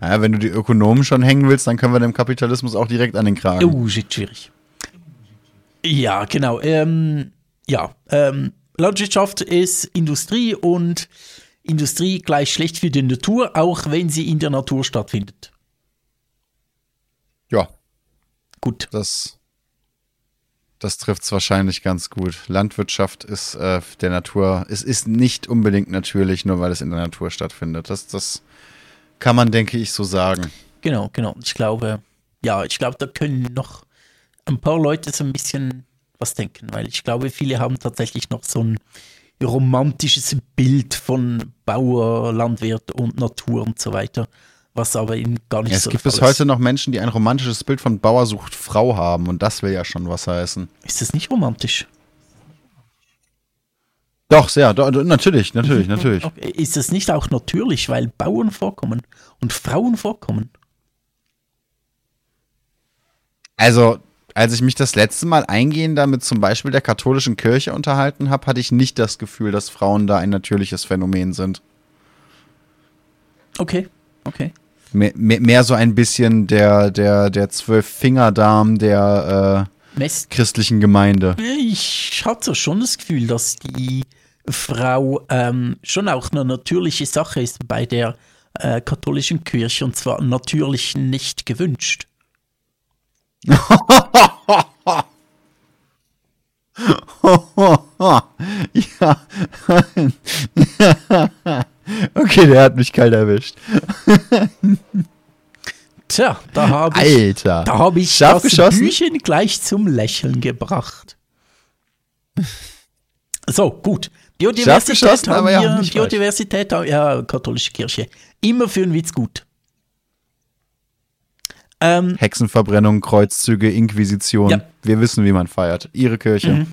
Ja, wenn du die Ökonomen schon hängen willst, dann können wir dem Kapitalismus auch direkt an den Kragen. Oh, shit, schwierig. Ja, genau. Ähm, ja, ähm, Landwirtschaft ist Industrie und Industrie gleich schlecht für die Natur, auch wenn sie in der Natur stattfindet. Ja, Gut. das, das trifft es wahrscheinlich ganz gut. Landwirtschaft ist äh, der Natur, es ist nicht unbedingt natürlich, nur weil es in der Natur stattfindet. Das, das kann man, denke ich, so sagen. Genau, genau. Ich glaube, ja, ich glaube, da können noch ein paar Leute so ein bisschen was denken, weil ich glaube, viele haben tatsächlich noch so ein romantisches Bild von Bauer, Landwirt und Natur und so weiter, was aber eben gar nicht Ja, es so gibt der bis heute noch Menschen, die ein romantisches Bild von Bauer sucht Frau haben und das will ja schon was heißen. ist. Das nicht romantisch? Doch, sehr, do, do, natürlich, natürlich, natürlich. Okay. Ist das nicht auch natürlich, weil Bauern vorkommen und Frauen vorkommen? Also, als ich mich das letzte Mal eingehend damit zum Beispiel der katholischen Kirche unterhalten habe, hatte ich nicht das Gefühl, dass Frauen da ein natürliches Phänomen sind. Okay, okay. Mehr, mehr, so ein bisschen der, der, der Zwölf-Fingerdarm der äh, christlichen Gemeinde. Ich hatte schon das Gefühl, dass die Frau ähm, schon auch eine natürliche Sache ist bei der äh, katholischen Kirche und zwar natürlich nicht gewünscht. ja. okay, der hat mich kalt erwischt. Tja, da habe ich, Alter. da hab ich das geschossen? Büchchen gleich zum Lächeln gebracht. So, gut. Biodiversität haben ja, wir, falsch. Biodiversität, haben- ja, katholische Kirche. Immer für einen Witz gut. Ähm, Hexenverbrennung, Kreuzzüge, Inquisition. Ja. Wir wissen, wie man feiert. Ihre Kirche.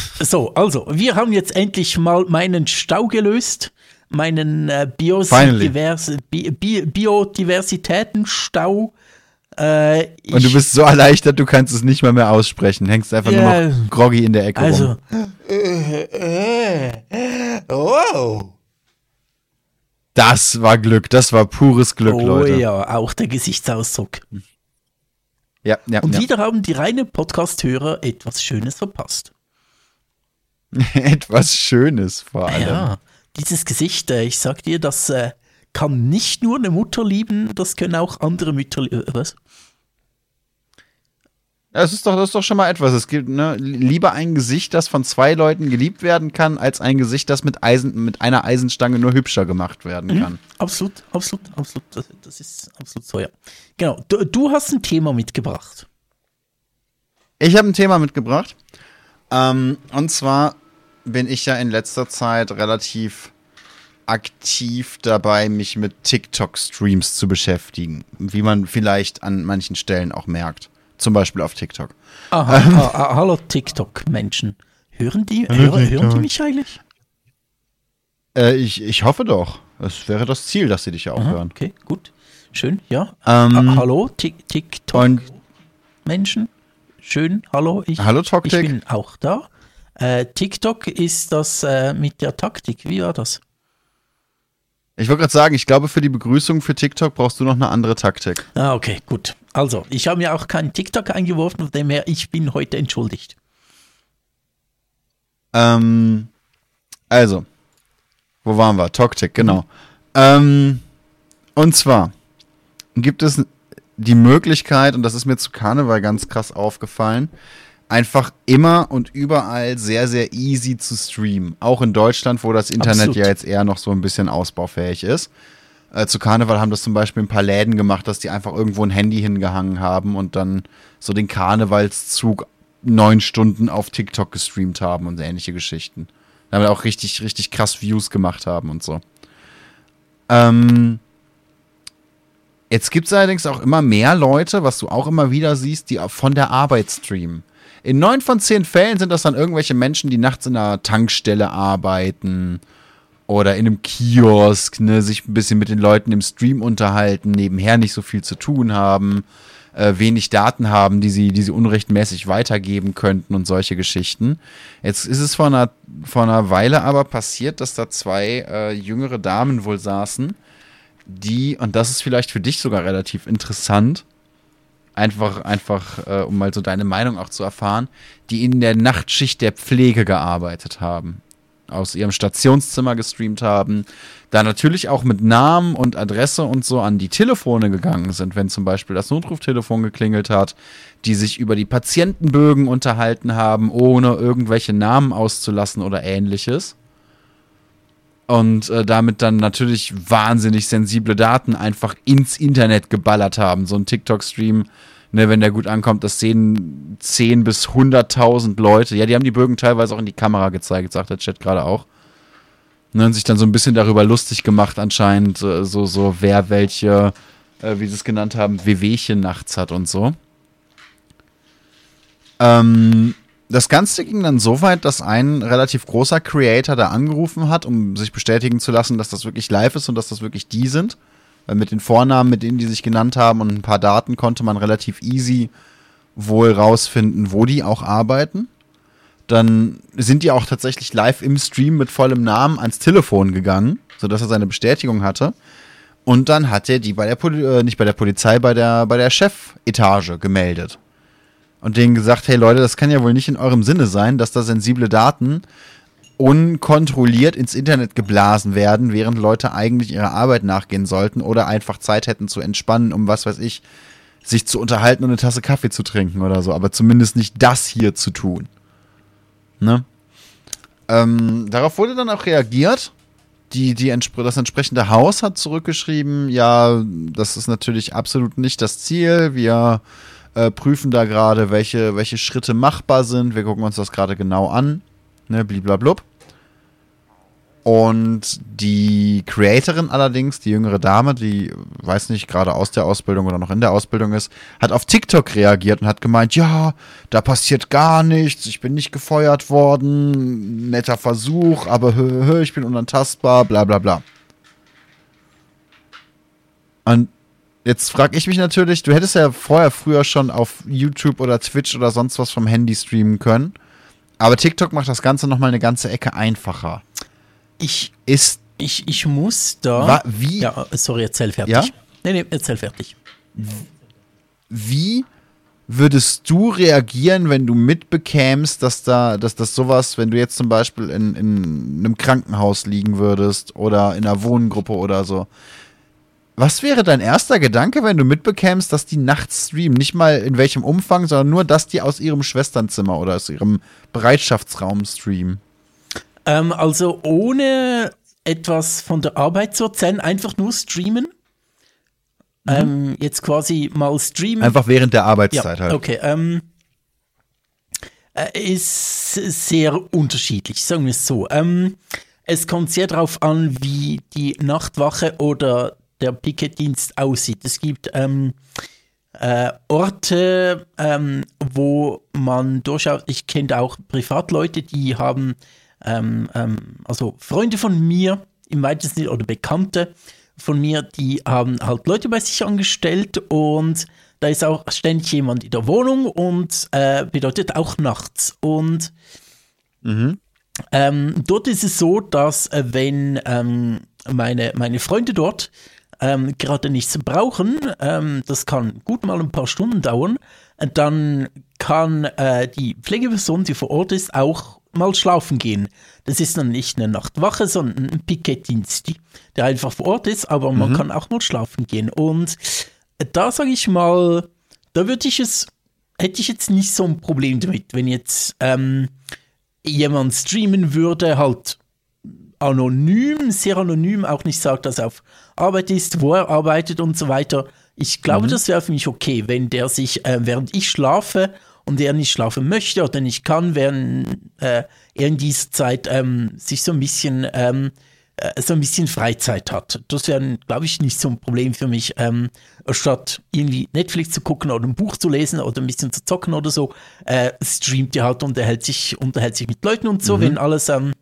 So, also, wir haben jetzt endlich mal meinen Stau gelöst. Meinen äh. Divers Bi Bi Biodiversitätenstau. Äh, Und du bist so erleichtert, du kannst es nicht mal mehr aussprechen. Hängst einfach Ja. nur noch groggy in der Ecke Also. rum. wow. Das war Glück, das war pures Glück, Oh Leute. ja, auch der Gesichtsausdruck. Ja, ja, Und ja. wieder haben die reinen Podcast-Hörer etwas Schönes verpasst. Etwas Schönes vor allem. Ja, dieses Gesicht, äh, ich sag dir, das äh, kann nicht nur eine Mutter lieben, das können auch andere Mütter lieben. Was? Das ist doch, das ist doch schon mal etwas. Es gibt ne, lieber ein Gesicht, das von zwei Leuten geliebt werden kann, als ein Gesicht, das mit, Eisen, mit einer Eisenstange nur hübscher gemacht werden kann. Mhm, absolut, absolut, absolut. Das, das, ist absolut so, ja. Genau. Du, du hast ein Thema mitgebracht. Ich habe ein Thema mitgebracht. Ähm, und zwar bin ich ja in letzter Zeit relativ aktiv dabei, mich mit TikTok-Streams zu beschäftigen. Wie man vielleicht an manchen Stellen auch merkt. Zum Beispiel auf TikTok. Aha, ähm, ah, ah, hallo TikTok-Menschen. Hören die, hallo, hören, hören die mich eigentlich? Äh, ich, ich hoffe doch. Es wäre das Ziel, dass sie dich ja auch Aha, hören. Okay, gut. Schön, ja. Ähm, ah, hallo TikTok-Menschen. Schön, hallo. Ich, hallo Toktik. Ich bin auch da. Äh, TikTok ist das äh, mit der Taktik. Wie war das? Ich wollte gerade sagen, ich glaube, für die Begrüßung für TikTok brauchst du noch eine andere Taktik. Ah, okay, gut. Also, ich habe mir auch keinen TikTok eingeworfen, von dem her, ich bin heute entschuldigt. Ähm, also, wo waren wir? Toktik, genau. Ähm, und zwar gibt es die Möglichkeit, und das ist mir zu Karneval ganz krass aufgefallen, einfach immer und überall sehr, sehr easy zu streamen. Auch in Deutschland, wo das Internet Absolut. ja jetzt eher noch so ein bisschen ausbaufähig ist. Äh, zu Karneval haben das zum Beispiel ein paar Läden gemacht, dass die einfach irgendwo ein Handy hingehangen haben und dann so den Karnevalszug neun Stunden auf TikTok gestreamt haben und ähnliche Geschichten. Damit auch richtig, richtig krass Views gemacht haben und so. Ähm, jetzt gibt es allerdings auch immer mehr Leute, was du auch immer wieder siehst, die von der Arbeit streamen. In neun von zehn Fällen sind das dann irgendwelche Menschen, die nachts in einer Tankstelle arbeiten oder in einem Kiosk, ne, sich ein bisschen mit den Leuten im Stream unterhalten, nebenher nicht so viel zu tun haben, äh, wenig Daten haben, die sie, die sie unrechtmäßig weitergeben könnten und solche Geschichten. Jetzt ist es vor einer, vor einer Weile aber passiert, dass da zwei äh, jüngere Damen wohl saßen, die, und das ist vielleicht für dich sogar relativ interessant, Einfach, einfach, äh, um mal so deine Meinung auch zu erfahren, die in der Nachtschicht der Pflege gearbeitet haben. Aus ihrem Stationszimmer gestreamt haben. Da natürlich auch mit Namen und Adresse und so an die Telefone gegangen sind, wenn zum Beispiel das Notruftelefon geklingelt hat, die sich über die Patientenbögen unterhalten haben, ohne irgendwelche Namen auszulassen oder ähnliches und äh, damit dann natürlich wahnsinnig sensible Daten einfach ins Internet geballert haben. So ein TikTok-Stream, ne, wenn der gut ankommt, das sehen 10 bis 100.000 Leute. Ja, die haben die Bögen teilweise auch in die Kamera gezeigt, sagt der Chat gerade auch. Ne, und sich dann so ein bisschen darüber lustig gemacht anscheinend, äh, so, so wer welche, äh, wie sie es genannt haben, Wehwehchen nachts hat und so. Ähm, das Ganze ging dann so weit, dass ein relativ großer Creator da angerufen hat, um sich bestätigen zu lassen, dass das wirklich live ist und dass das wirklich die sind. Weil mit den Vornamen, mit denen die sich genannt haben und ein paar Daten konnte man relativ easy wohl rausfinden, wo die auch arbeiten. Dann sind die auch tatsächlich live im Stream mit vollem Namen ans Telefon gegangen, sodass er seine Bestätigung hatte. Und dann hat er die bei der Poli äh, nicht bei der Polizei, bei der, bei der Chefetage gemeldet und denen gesagt, hey Leute, das kann ja wohl nicht in eurem Sinne sein, dass da sensible Daten unkontrolliert ins Internet geblasen werden, während Leute eigentlich ihrer Arbeit nachgehen sollten oder einfach Zeit hätten zu entspannen, um was weiß ich, sich zu unterhalten und eine Tasse Kaffee zu trinken oder so, aber zumindest nicht das hier zu tun. Ne? Ähm, darauf wurde dann auch reagiert. Die, die, das entsprechende Haus hat zurückgeschrieben, ja, das ist natürlich absolut nicht das Ziel. Wir äh, prüfen da gerade, welche, welche Schritte machbar sind. Wir gucken uns das gerade genau an. Ne, bliblablub. Und die Creatorin allerdings, die jüngere Dame, die weiß nicht, gerade aus der Ausbildung oder noch in der Ausbildung ist, hat auf TikTok reagiert und hat gemeint, ja, da passiert gar nichts, ich bin nicht gefeuert worden, netter Versuch, aber hö, hö, ich bin unantastbar, bla bla bla. Und Jetzt frage ich mich natürlich, du hättest ja vorher früher schon auf YouTube oder Twitch oder sonst was vom Handy streamen können. Aber TikTok macht das Ganze nochmal eine ganze Ecke einfacher. Ich, ist, ich, ich muss da. Wa, wie? Ja, sorry, erzähl fertig. Ja? Nee, nee, erzähl fertig. Wie würdest du reagieren, wenn du mitbekämst, dass da, dass das sowas, wenn du jetzt zum Beispiel in, in einem Krankenhaus liegen würdest oder in einer Wohngruppe oder so, Was wäre dein erster Gedanke, wenn du mitbekämst, dass die nachts streamen? Nicht mal in welchem Umfang, sondern nur, dass die aus ihrem Schwesternzimmer oder aus ihrem Bereitschaftsraum streamen? Ähm, also ohne etwas von der Arbeit zu erzählen, einfach nur streamen. Mhm. Ähm, jetzt quasi mal streamen. Einfach während der Arbeitszeit ja, halt. Okay. Ähm, äh, ist sehr unterschiedlich, sagen wir es so. Ähm, es kommt sehr darauf an, wie die Nachtwache oder der Picketdienst aussieht. Es gibt ähm, äh, Orte, ähm, wo man durchaus, ich kenne auch Privatleute, die haben, ähm, ähm, also Freunde von mir im weitesten Sinne oder Bekannte von mir, die haben halt Leute bei sich angestellt und da ist auch ständig jemand in der Wohnung und äh, bedeutet auch nachts. Und mhm. ähm, dort ist es so, dass äh, wenn ähm, meine, meine Freunde dort ähm, gerade nichts brauchen, ähm, das kann gut mal ein paar Stunden dauern, dann kann äh, die Pflegeperson, die vor Ort ist, auch mal schlafen gehen. Das ist dann nicht eine Nachtwache, sondern ein Piketdienst, der einfach vor Ort ist, aber man mhm. kann auch mal schlafen gehen. Und da sage ich mal, da würde ich es, hätte ich jetzt nicht so ein Problem damit, wenn jetzt ähm, jemand streamen würde, halt anonym, sehr anonym, auch nicht sagt, dass er auf Arbeit ist, wo er arbeitet und so weiter. Ich glaube, mhm. das wäre für mich okay, wenn der sich, äh, während ich schlafe und er nicht schlafen möchte oder nicht kann, während äh, er in dieser Zeit ähm, sich so ein bisschen ähm, äh, so ein bisschen Freizeit hat. Das wäre, glaube ich, nicht so ein Problem für mich, ähm, statt irgendwie Netflix zu gucken oder ein Buch zu lesen oder ein bisschen zu zocken oder so, äh, streamt er halt und unterhält sich, unterhält sich mit Leuten und so, mhm. wenn alles ähm,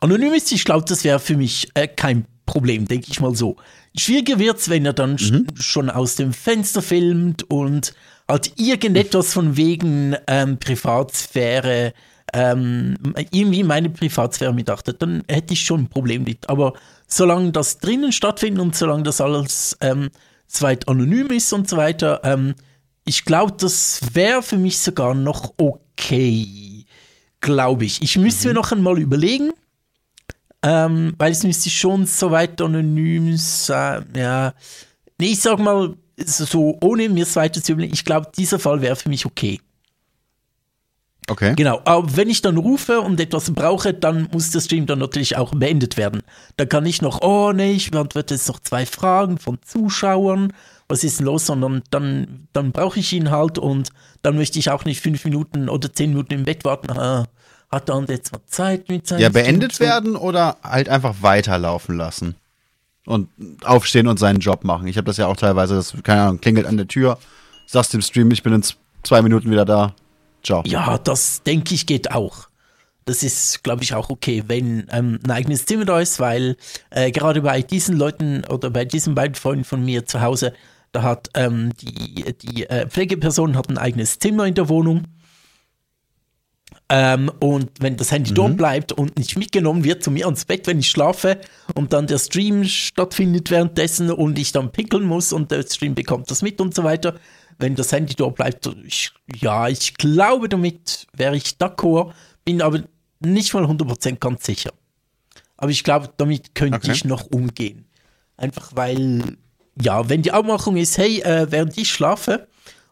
anonym ist. Ich glaube, das wäre für mich äh, kein Problem, denke ich mal so. Schwieriger wird es, wenn er dann mhm. schon aus dem Fenster filmt und halt irgendetwas von wegen ähm, Privatsphäre ähm, irgendwie meine Privatsphäre mitachtet, dann hätte ich schon ein Problem mit. Aber solange das drinnen stattfindet und solange das alles ähm, zweit anonym ist und so weiter, ähm, ich glaube, das wäre für mich sogar noch okay. Glaube ich. Ich müsste mhm. mir noch einmal überlegen, ähm, weil es müsste schon so weit anonym sein. Ja. Nee, ich sag mal, so ohne mir es weiter zu überlegen, ich glaube, dieser Fall wäre für mich okay. Okay. Genau, aber wenn ich dann rufe und etwas brauche, dann muss der Stream dann natürlich auch beendet werden. Da kann ich noch, oh nee, ich beantworte jetzt noch zwei Fragen von Zuschauern, was ist denn los, sondern dann, dann brauche ich ihn halt und dann möchte ich auch nicht fünf Minuten oder zehn Minuten im Bett warten. Hat er jetzt mal Zeit mit seinem Ja, beendet Stream werden oder halt einfach weiterlaufen lassen und aufstehen und seinen Job machen. Ich habe das ja auch teilweise, das, keine Ahnung, klingelt an der Tür, sagst dem Stream, ich bin in zwei Minuten wieder da, Ciao. Ja, das denke ich geht auch. Das ist, glaube ich, auch okay, wenn ähm, ein eigenes Zimmer da ist, weil äh, gerade bei diesen Leuten oder bei diesen beiden Freunden von mir zu Hause, da hat ähm, die, die äh, Pflegeperson hat ein eigenes Zimmer in der Wohnung. Ähm, und wenn das Handy mhm. dort bleibt und nicht mitgenommen wird zu mir ans Bett, wenn ich schlafe und dann der Stream stattfindet währenddessen und ich dann pinkeln muss und der Stream bekommt das mit und so weiter, wenn das Handy dort bleibt, ich, ja, ich glaube, damit wäre ich d'accord, bin aber nicht mal 100% ganz sicher. Aber ich glaube, damit könnte okay. ich noch umgehen. Einfach weil, ja, wenn die Abmachung ist, hey, äh, während ich schlafe,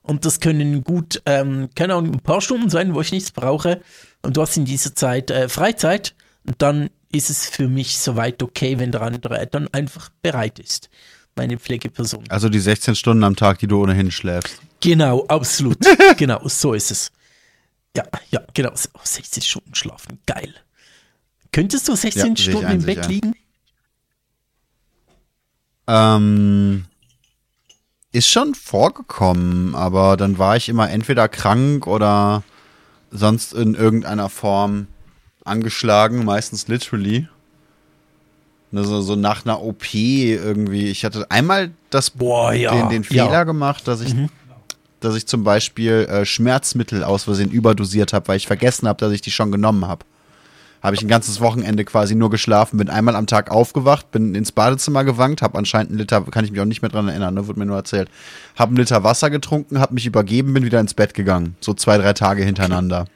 und das können gut, ähm, keine Ahnung, ein paar Stunden sein, wo ich nichts brauche, und du hast in dieser Zeit äh, Freizeit, dann ist es für mich soweit okay, wenn der andere dann einfach bereit ist meine Pflegeperson. Also die 16 Stunden am Tag, die du ohnehin schläfst. Genau, absolut. genau, so ist es. Ja, ja, genau. 16 Stunden schlafen, geil. Könntest du 16 ja, Stunden im Bett liegen? Ähm, ist schon vorgekommen, aber dann war ich immer entweder krank oder sonst in irgendeiner Form angeschlagen, meistens literally. Also so nach einer OP irgendwie. Ich hatte einmal das Boah, ja, den, den Fehler ja. gemacht, dass ich, mhm. dass ich zum Beispiel äh, Schmerzmittel aus Versehen überdosiert habe, weil ich vergessen habe, dass ich die schon genommen habe. Habe ich ein ganzes Wochenende quasi nur geschlafen, bin einmal am Tag aufgewacht, bin ins Badezimmer gewankt, habe anscheinend einen Liter, kann ich mich auch nicht mehr dran erinnern, ne, wurde mir nur erzählt, habe einen Liter Wasser getrunken, habe mich übergeben, bin wieder ins Bett gegangen. So zwei, drei Tage hintereinander.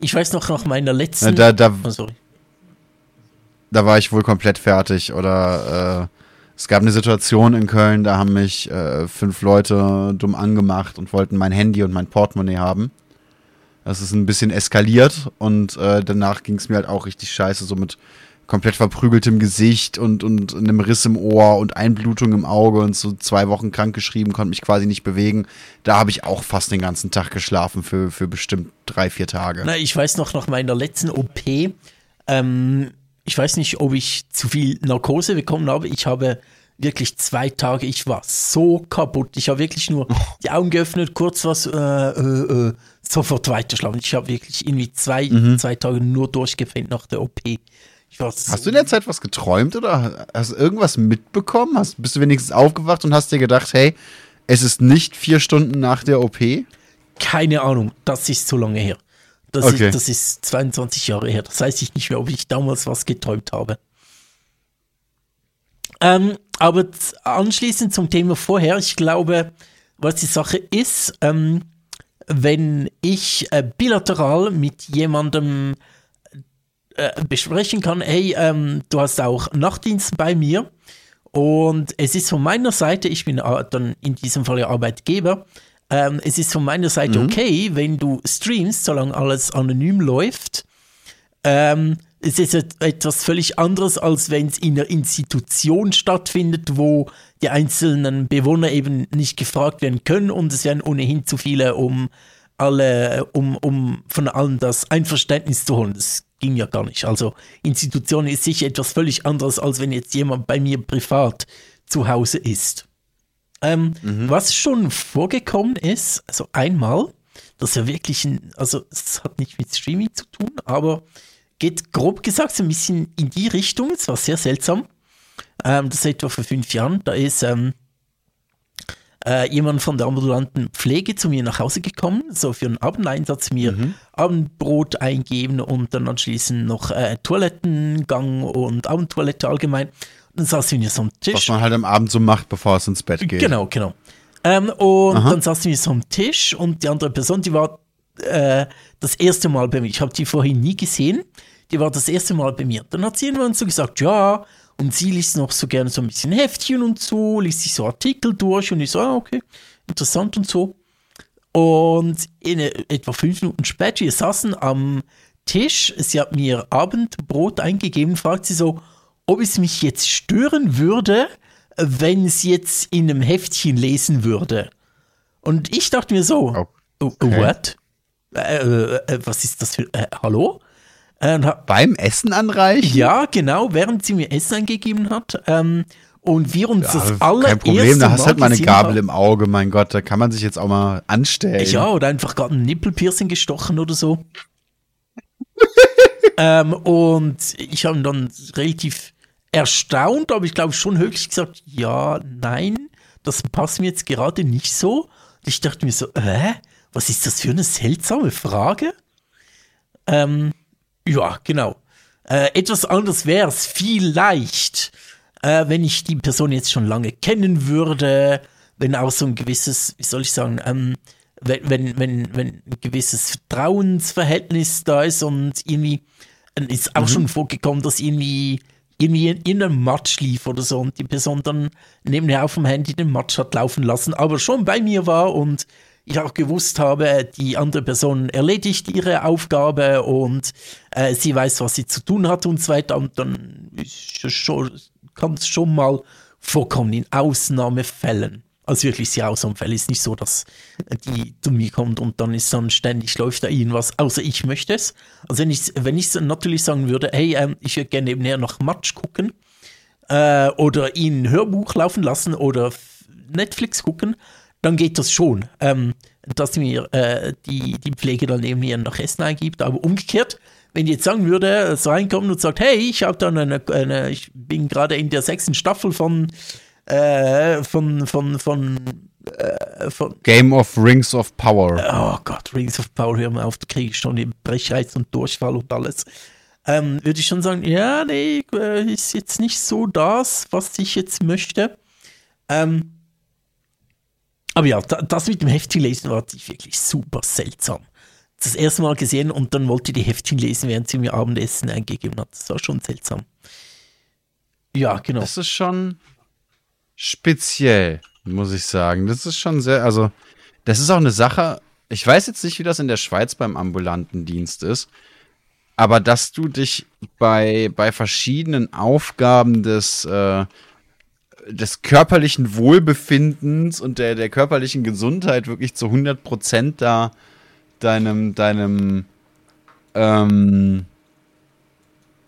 Ich weiß noch nach meiner letzten. Da, da, oh, da war ich wohl komplett fertig oder Es gab eine Situation in Köln, da haben mich äh, fünf Leute dumm angemacht und wollten mein Handy und mein Portemonnaie haben. Das ist ein bisschen eskaliert und äh, danach ging es mir halt auch richtig scheiße, so mit komplett verprügeltem Gesicht und, und einem Riss im Ohr und Einblutung im Auge und so zwei Wochen krank geschrieben, konnte mich quasi nicht bewegen. Da habe ich auch fast den ganzen Tag geschlafen für, für bestimmt drei, vier Tage. Na, ich weiß noch, nach meiner letzten OP, ähm, ich weiß nicht, ob ich zu viel Narkose bekommen habe. Ich habe wirklich zwei Tage, ich war so kaputt. Ich habe wirklich nur die Augen geöffnet, kurz was, äh, äh, äh, sofort weiterschlafen. Ich habe wirklich irgendwie zwei, mhm. zwei Tage nur durchgefällt nach der OP. So hast du in der Zeit was geträumt oder hast du irgendwas mitbekommen? Hast, bist du wenigstens aufgewacht und hast dir gedacht, hey, es ist nicht vier Stunden nach der OP? Keine Ahnung, das ist so lange her. Das, okay. ist, das ist 22 Jahre her. Das weiß ich nicht mehr, ob ich damals was geträumt habe. Ähm, aber anschließend zum Thema vorher, ich glaube, was die Sache ist, ähm, wenn ich äh, bilateral mit jemandem äh, besprechen kann, hey, ähm, du hast auch Nachtdienst bei mir und es ist von meiner Seite, ich bin äh, dann in diesem Fall ja Arbeitgeber, ähm, es ist von meiner Seite mhm. okay, wenn du streamst, solange alles anonym läuft. Ähm, es ist etwas völlig anderes, als wenn es in einer Institution stattfindet, wo die einzelnen Bewohner eben nicht gefragt werden können und es werden ohnehin zu viele, um alle, um, um von allen das Einverständnis zu holen. Das ging ja gar nicht. Also Institution ist sicher etwas völlig anderes, als wenn jetzt jemand bei mir privat zu Hause ist. Ähm, mhm. Was schon vorgekommen ist, also einmal, das ist ja wirklich ein, also es hat nicht mit Streaming zu tun, aber geht grob gesagt so ein bisschen in die Richtung. Es war sehr seltsam. Ähm, das ist etwa vor fünf Jahren. Da ist ähm, äh, jemand von der ambulanten Pflege zu mir nach Hause gekommen, so für einen Abendeinsatz mir mhm. Abendbrot eingeben und dann anschließend noch äh, Toilettengang und Abendtoilette allgemein. Dann saßen wir so am Tisch. Was man halt am Abend so macht, bevor es ins Bett geht. Genau, genau. Ähm, und Aha. dann saßen wir so am Tisch und die andere Person, die war äh, das erste Mal bei mir. Ich habe die vorhin nie gesehen. Die war das erste Mal bei mir. Dann hat sie irgendwann so gesagt, ja, und sie liest noch so gerne so ein bisschen Heftchen und so, liest sich so Artikel durch und ich so, ah, okay, interessant und so. Und in etwa fünf Minuten später, wir saßen am Tisch, sie hat mir Abendbrot eingegeben, fragt sie so, ob es mich jetzt stören würde, wenn sie jetzt in einem Heftchen lesen würde. Und ich dachte mir so, okay. what? Äh, äh, äh, was ist das für, äh, hallo? Äh, Beim Essen anreichen? Ja, genau, während sie mir Essen angegeben hat. Ähm, und wir uns ja, das allererste Kein Problem, da hast halt mal eine Gabel haben. im Auge, mein Gott, da kann man sich jetzt auch mal anstellen. Ja, oder einfach gerade ein Nippelpiercing gestochen oder so. ähm, und ich habe dann relativ erstaunt, aber ich glaube schon höchst gesagt, ja, nein, das passt mir jetzt gerade nicht so. Ich dachte mir so, hä? Was ist das für eine seltsame Frage? Ähm, ja, genau. Äh, etwas anderes wäre es vielleicht, äh, wenn ich die Person jetzt schon lange kennen würde, wenn auch so ein gewisses, wie soll ich sagen, ähm, wenn, wenn, wenn, wenn ein gewisses Vertrauensverhältnis da ist und irgendwie äh, ist auch mhm. schon vorgekommen, dass irgendwie irgendwie in einem Match lief oder so und die Person dann nebenher auf dem Handy den Match hat laufen lassen, aber schon bei mir war und ich auch gewusst habe, die andere Person erledigt ihre Aufgabe und äh, sie weiß, was sie zu tun hat und so weiter. Und dann kann es schon mal vorkommen in Ausnahmefällen. Also wirklich sehr Ausnahmefälle. Ist nicht so, dass die zu mir kommt und dann ist dann ständig läuft da irgendwas, außer ich möchte es. Also wenn ich, wenn ich natürlich sagen würde, hey, ähm, ich würde gerne nebenher noch Match gucken äh, oder ihn ein Hörbuch laufen lassen oder Netflix gucken, dann geht das schon, ähm, dass mir äh, die, die Pflege dann eben hier noch Essen eingibt. Aber umgekehrt, wenn die jetzt sagen würde, so reinkommen und sagt, hey, ich habe dann eine, eine, ich bin gerade in der sechsten Staffel von, äh, von, von, von, äh, von Game of Rings of Power. Oh Gott, Rings of Power, hör mal auf, da kriege ich schon den Brechreiz und Durchfall und alles. Ähm, würde ich schon sagen, ja, nee, äh, ist jetzt nicht so das, was ich jetzt möchte. Ähm, aber ja, das mit dem Heftchen lesen war wirklich super seltsam. Das erste Mal gesehen und dann wollte die Heftchen lesen, während sie mir Abendessen eingegeben hat. Das war schon seltsam. Ja, genau. Das ist schon. speziell, muss ich sagen. Das ist schon sehr, also, das ist auch eine Sache. Ich weiß jetzt nicht, wie das in der Schweiz beim ambulanten Dienst ist, aber dass du dich bei, bei verschiedenen Aufgaben des, äh, des körperlichen Wohlbefindens und der, der körperlichen Gesundheit wirklich zu 100 Prozent da deinem, deinem, ähm,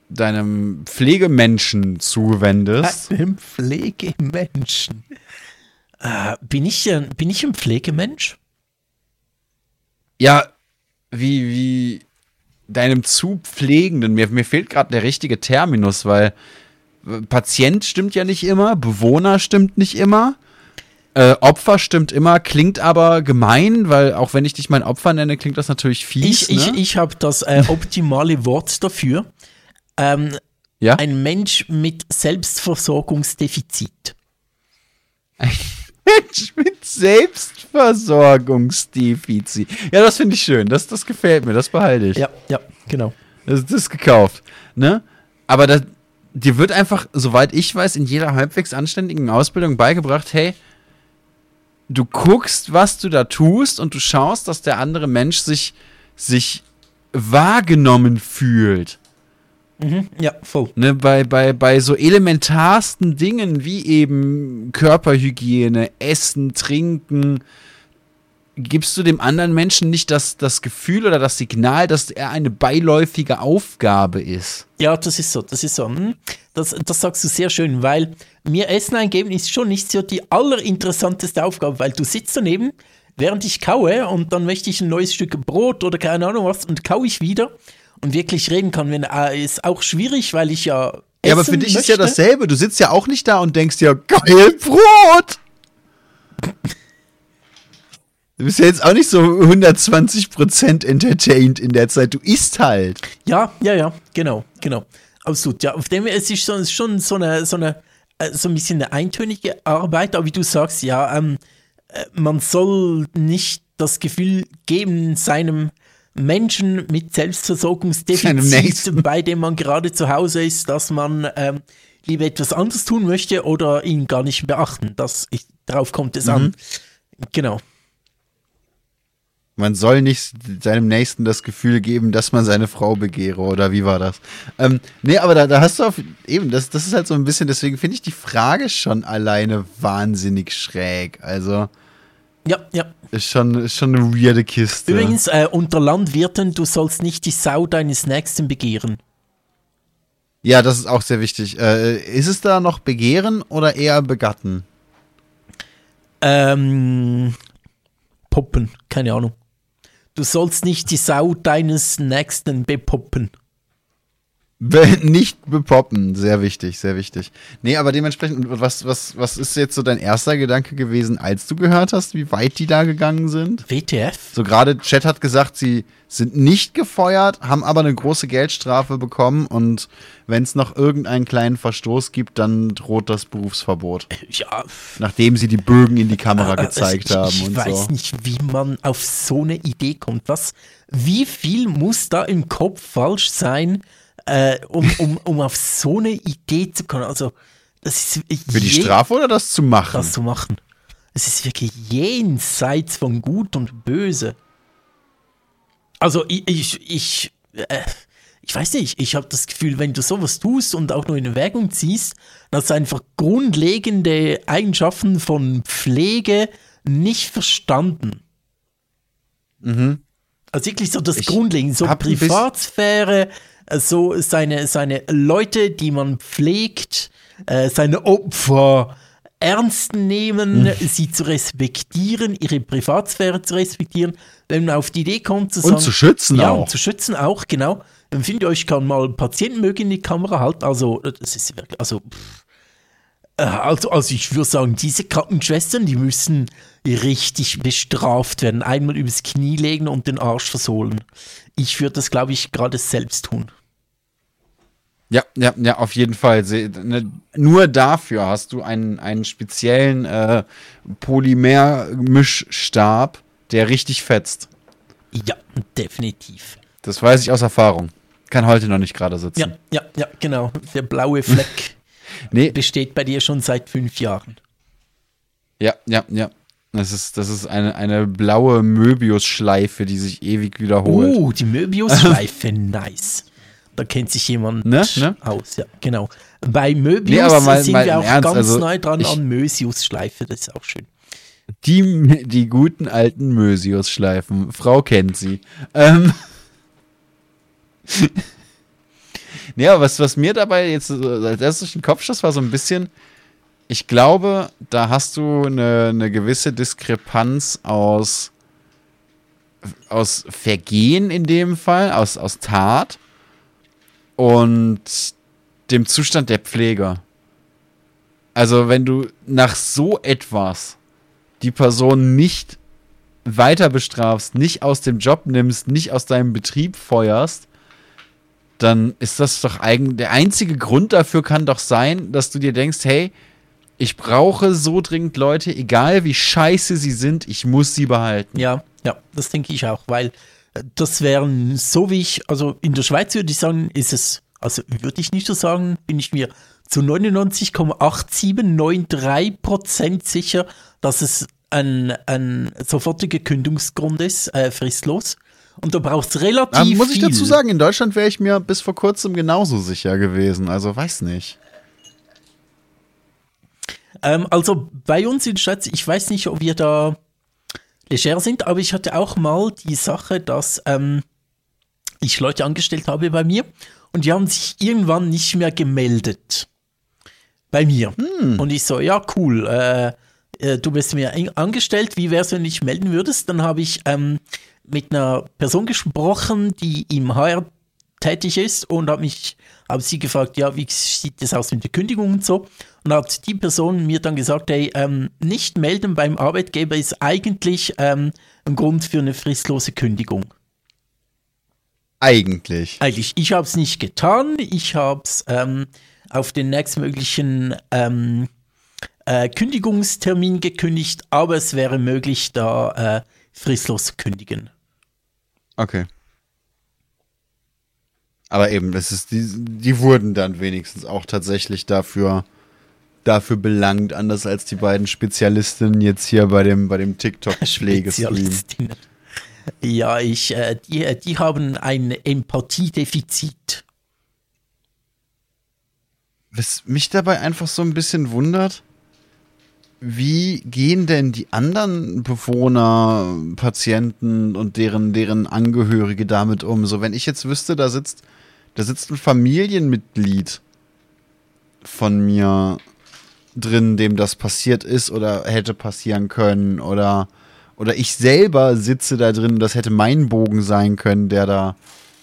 deinem Pflegemenschen zuwendest. Einem Pflegemenschen. Äh, bin, ich, ein- bin ich ein Pflegemensch? Ja, wie, wie deinem zu Pflegenden. Mir, mir fehlt gerade der richtige Terminus, weil Patient stimmt ja nicht immer, Bewohner stimmt nicht immer. Äh, Opfer stimmt immer, klingt aber gemein, weil auch wenn ich dich mein Opfer nenne, klingt das natürlich fies. Ich, ich, ne? ich habe das äh, optimale Wort dafür. Ähm, ja? ein Mensch mit Selbstversorgungsdefizit. Mensch mit Selbstversorgungsdefizit. Ja, das finde ich schön. Das, das gefällt mir. Das behalte ich. Ja, ja, genau. Das, das ist gekauft. Ne? Aber das, dir wird einfach, soweit ich weiß, in jeder halbwegs anständigen Ausbildung beigebracht, hey, du guckst, was du da tust und du schaust, dass der andere Mensch sich, sich wahrgenommen fühlt. Ja, voll. Ne, bei, bei, bei so elementarsten Dingen wie eben Körperhygiene, Essen, Trinken, gibst du dem anderen Menschen nicht das, das Gefühl oder das Signal, dass er eine beiläufige Aufgabe ist. Ja, das ist so, das ist so. hm. Das, das sagst du sehr schön, weil mir Essen eingeben ist schon nicht so die allerinteressanteste Aufgabe, weil du sitzt daneben, während ich kaue und dann möchte ich ein neues Stück Brot oder keine Ahnung was und kaue ich wieder und wirklich reden kann, wenn, äh, ist auch schwierig, weil ich ja. Essen Ja, aber für dich ist ja möchte. dasselbe. Du sitzt ja auch nicht da und denkst ja, geil, Brot! Du bist ja jetzt auch nicht so 120% entertained in der Zeit. Du isst halt. Ja, ja, ja, genau, genau. Absolut. Ja, auf dem es ist schon, schon so eine, so eine, äh, so ein bisschen eine eintönige Arbeit, aber wie du sagst, ja, ähm, äh, man soll nicht das Gefühl geben, seinem Menschen mit Selbstversorgungsdefizit, bei dem man gerade zu Hause ist, dass man ähm, lieber etwas anderes tun möchte oder ihn gar nicht beachten. Das, ich, darauf kommt es an. Genau. Man soll nicht seinem Nächsten das Gefühl geben, dass man seine Frau begehre, oder wie war das? Ähm, nee, aber da, da hast du auf, eben, das, das ist halt so ein bisschen, deswegen finde ich die Frage schon alleine wahnsinnig schräg. Also, Ja, ja. ist schon, ist schon eine weirde Kiste. Übrigens, äh, unter Landwirten, du sollst nicht die Sau deines Nächsten begehren. Ja, das ist auch sehr wichtig. Äh, ist es da noch Begehren oder eher Begatten? Ähm, poppen, keine Ahnung. Du sollst nicht die Sau deines Nächsten bepoppen. Nicht bepoppen, sehr wichtig, sehr wichtig. Nee, aber dementsprechend, was, was, was ist jetzt so dein erster Gedanke gewesen, als du gehört hast, wie weit die da gegangen sind? WTF? So gerade Chat hat gesagt, sie sind nicht gefeuert, haben aber eine große Geldstrafe bekommen und wenn es noch irgendeinen kleinen Verstoß gibt, dann droht das Berufsverbot. Ja, Nachdem sie die Bögen in die Kamera äh, gezeigt ich, haben ich und weiß so. nicht, wie man auf so eine Idee kommt. Was, wie viel muss da im Kopf falsch sein, äh, um, um, um auf so eine Idee zu kommen? Also, das ist Für die Strafe oder das zu machen? das zu machen. Es ist wirklich jenseits von Gut und Böse. Also ich, ich, ich, äh, ich weiß nicht, ich habe das Gefühl, wenn du sowas tust und auch nur in Erwägung ziehst, dass einfach grundlegende Eigenschaften von Pflege nicht verstanden. Also wirklich so das Ich Grundlegende, so Privatsphäre, so seine, seine Leute, die man pflegt, äh, seine Opfer ernst nehmen, Hm. sie zu respektieren, ihre Privatsphäre zu respektieren, wenn man auf die Idee kommt zu sagen, Und zu schützen ja, auch. und zu schützen auch, genau. Dann finde ich, kann mal Patienten mögen in die Kamera halten, also das ist wirklich, also pff. Äh, also, also ich würde sagen, diese Krankenschwestern, die müssen richtig bestraft werden. Einmal übers Knie legen und den Arsch versohlen. Ich würde das, glaube ich, gerade selbst tun. Ja, ja, ja, auf jeden Fall. Ne, Nur dafür hast du einen, einen speziellen äh, Polymer-Mischstab, der richtig fetzt. Ja, definitiv. Das weiß ich aus Erfahrung. Kann heute noch nicht gerade sitzen. Ja, ja, ja, genau. Der blaue Fleck Nee, besteht bei dir schon seit fünf Jahren. Ja, ja, ja. Das ist, das ist eine, eine blaue Möbius-Schleife, die sich ewig wiederholt. Oh, die Möbius-Schleife, nice. Da kennt sich jemand Ne, ne? aus, ja, genau. Bei Möbius Nee, aber mal- sind mal wir auch Ernst, ganz also neu dran an Mösius-Schleife, das ist auch schön. Die, die guten alten Mösius-Schleifen. Frau kennt sie. Ähm. ja, was, was mir dabei jetzt so als erstes durch den Kopf schoss, war so ein bisschen, ich glaube, da hast du eine, eine gewisse Diskrepanz aus, aus Vergehen in dem Fall, aus, aus Tat und dem Zustand der Pfleger. Also, wenn du nach so etwas die Person nicht weiter bestrafst, nicht aus dem Job nimmst, nicht aus deinem Betrieb feuerst, dann ist das doch eigentlich der einzige Grund dafür kann doch sein, dass du dir denkst, hey, ich brauche so dringend Leute, egal wie scheiße sie sind, ich muss sie behalten. Ja, ja, das denke ich auch, weil das wären so wie ich, also in der Schweiz würde ich sagen, ist es, also würde ich nicht so sagen, bin ich mir zu 99,8793 Prozent sicher, dass es ein, ein sofortiger Kündigungsgrund ist, äh, fristlos. Und da braucht es relativ Aber muss ich viel. dazu sagen, in Deutschland wäre ich mir bis vor kurzem genauso sicher gewesen. Also weiß nicht. Ähm, also bei uns in der Schweiz, ich weiß nicht, ob wir da leger sind, aber ich hatte auch mal die Sache, dass ähm, ich Leute angestellt habe bei mir und die haben sich irgendwann nicht mehr gemeldet. Bei mir. Und ich so, ja, cool. Äh, äh, du bist mir angestellt, wie wär's, wenn du dich melden würdest? Dann habe ich ähm, mit einer Person gesprochen, die im HR tätig ist und habe mich, habe sie gefragt, ja, wie sieht das aus mit der Kündigung und so? Und hat die Person mir dann gesagt, hey, ähm, nicht melden beim Arbeitgeber ist eigentlich ähm, ein Grund für eine fristlose Kündigung. Eigentlich. Eigentlich, ich habe es nicht getan. Ich habe es ähm, auf den nächstmöglichen ähm, äh, Kündigungstermin gekündigt, aber es wäre möglich, da äh, fristlos zu kündigen. Okay. Aber eben, das ist, die, die wurden dann wenigstens auch tatsächlich dafür, dafür belangt, anders als die beiden Spezialistinnen jetzt hier bei dem, bei dem TikTok-Pflegestream. Ja, ich, äh, die, äh, die haben ein Empathiedefizit. Was mich dabei einfach so ein bisschen wundert, wie gehen denn die anderen Bewohner, Patienten und deren, deren Angehörige damit um? So, wenn ich jetzt wüsste, da sitzt, da sitzt ein Familienmitglied von mir drin, dem das passiert ist oder hätte passieren können oder, oder ich selber sitze da drin, das hätte mein Bogen sein können, der da,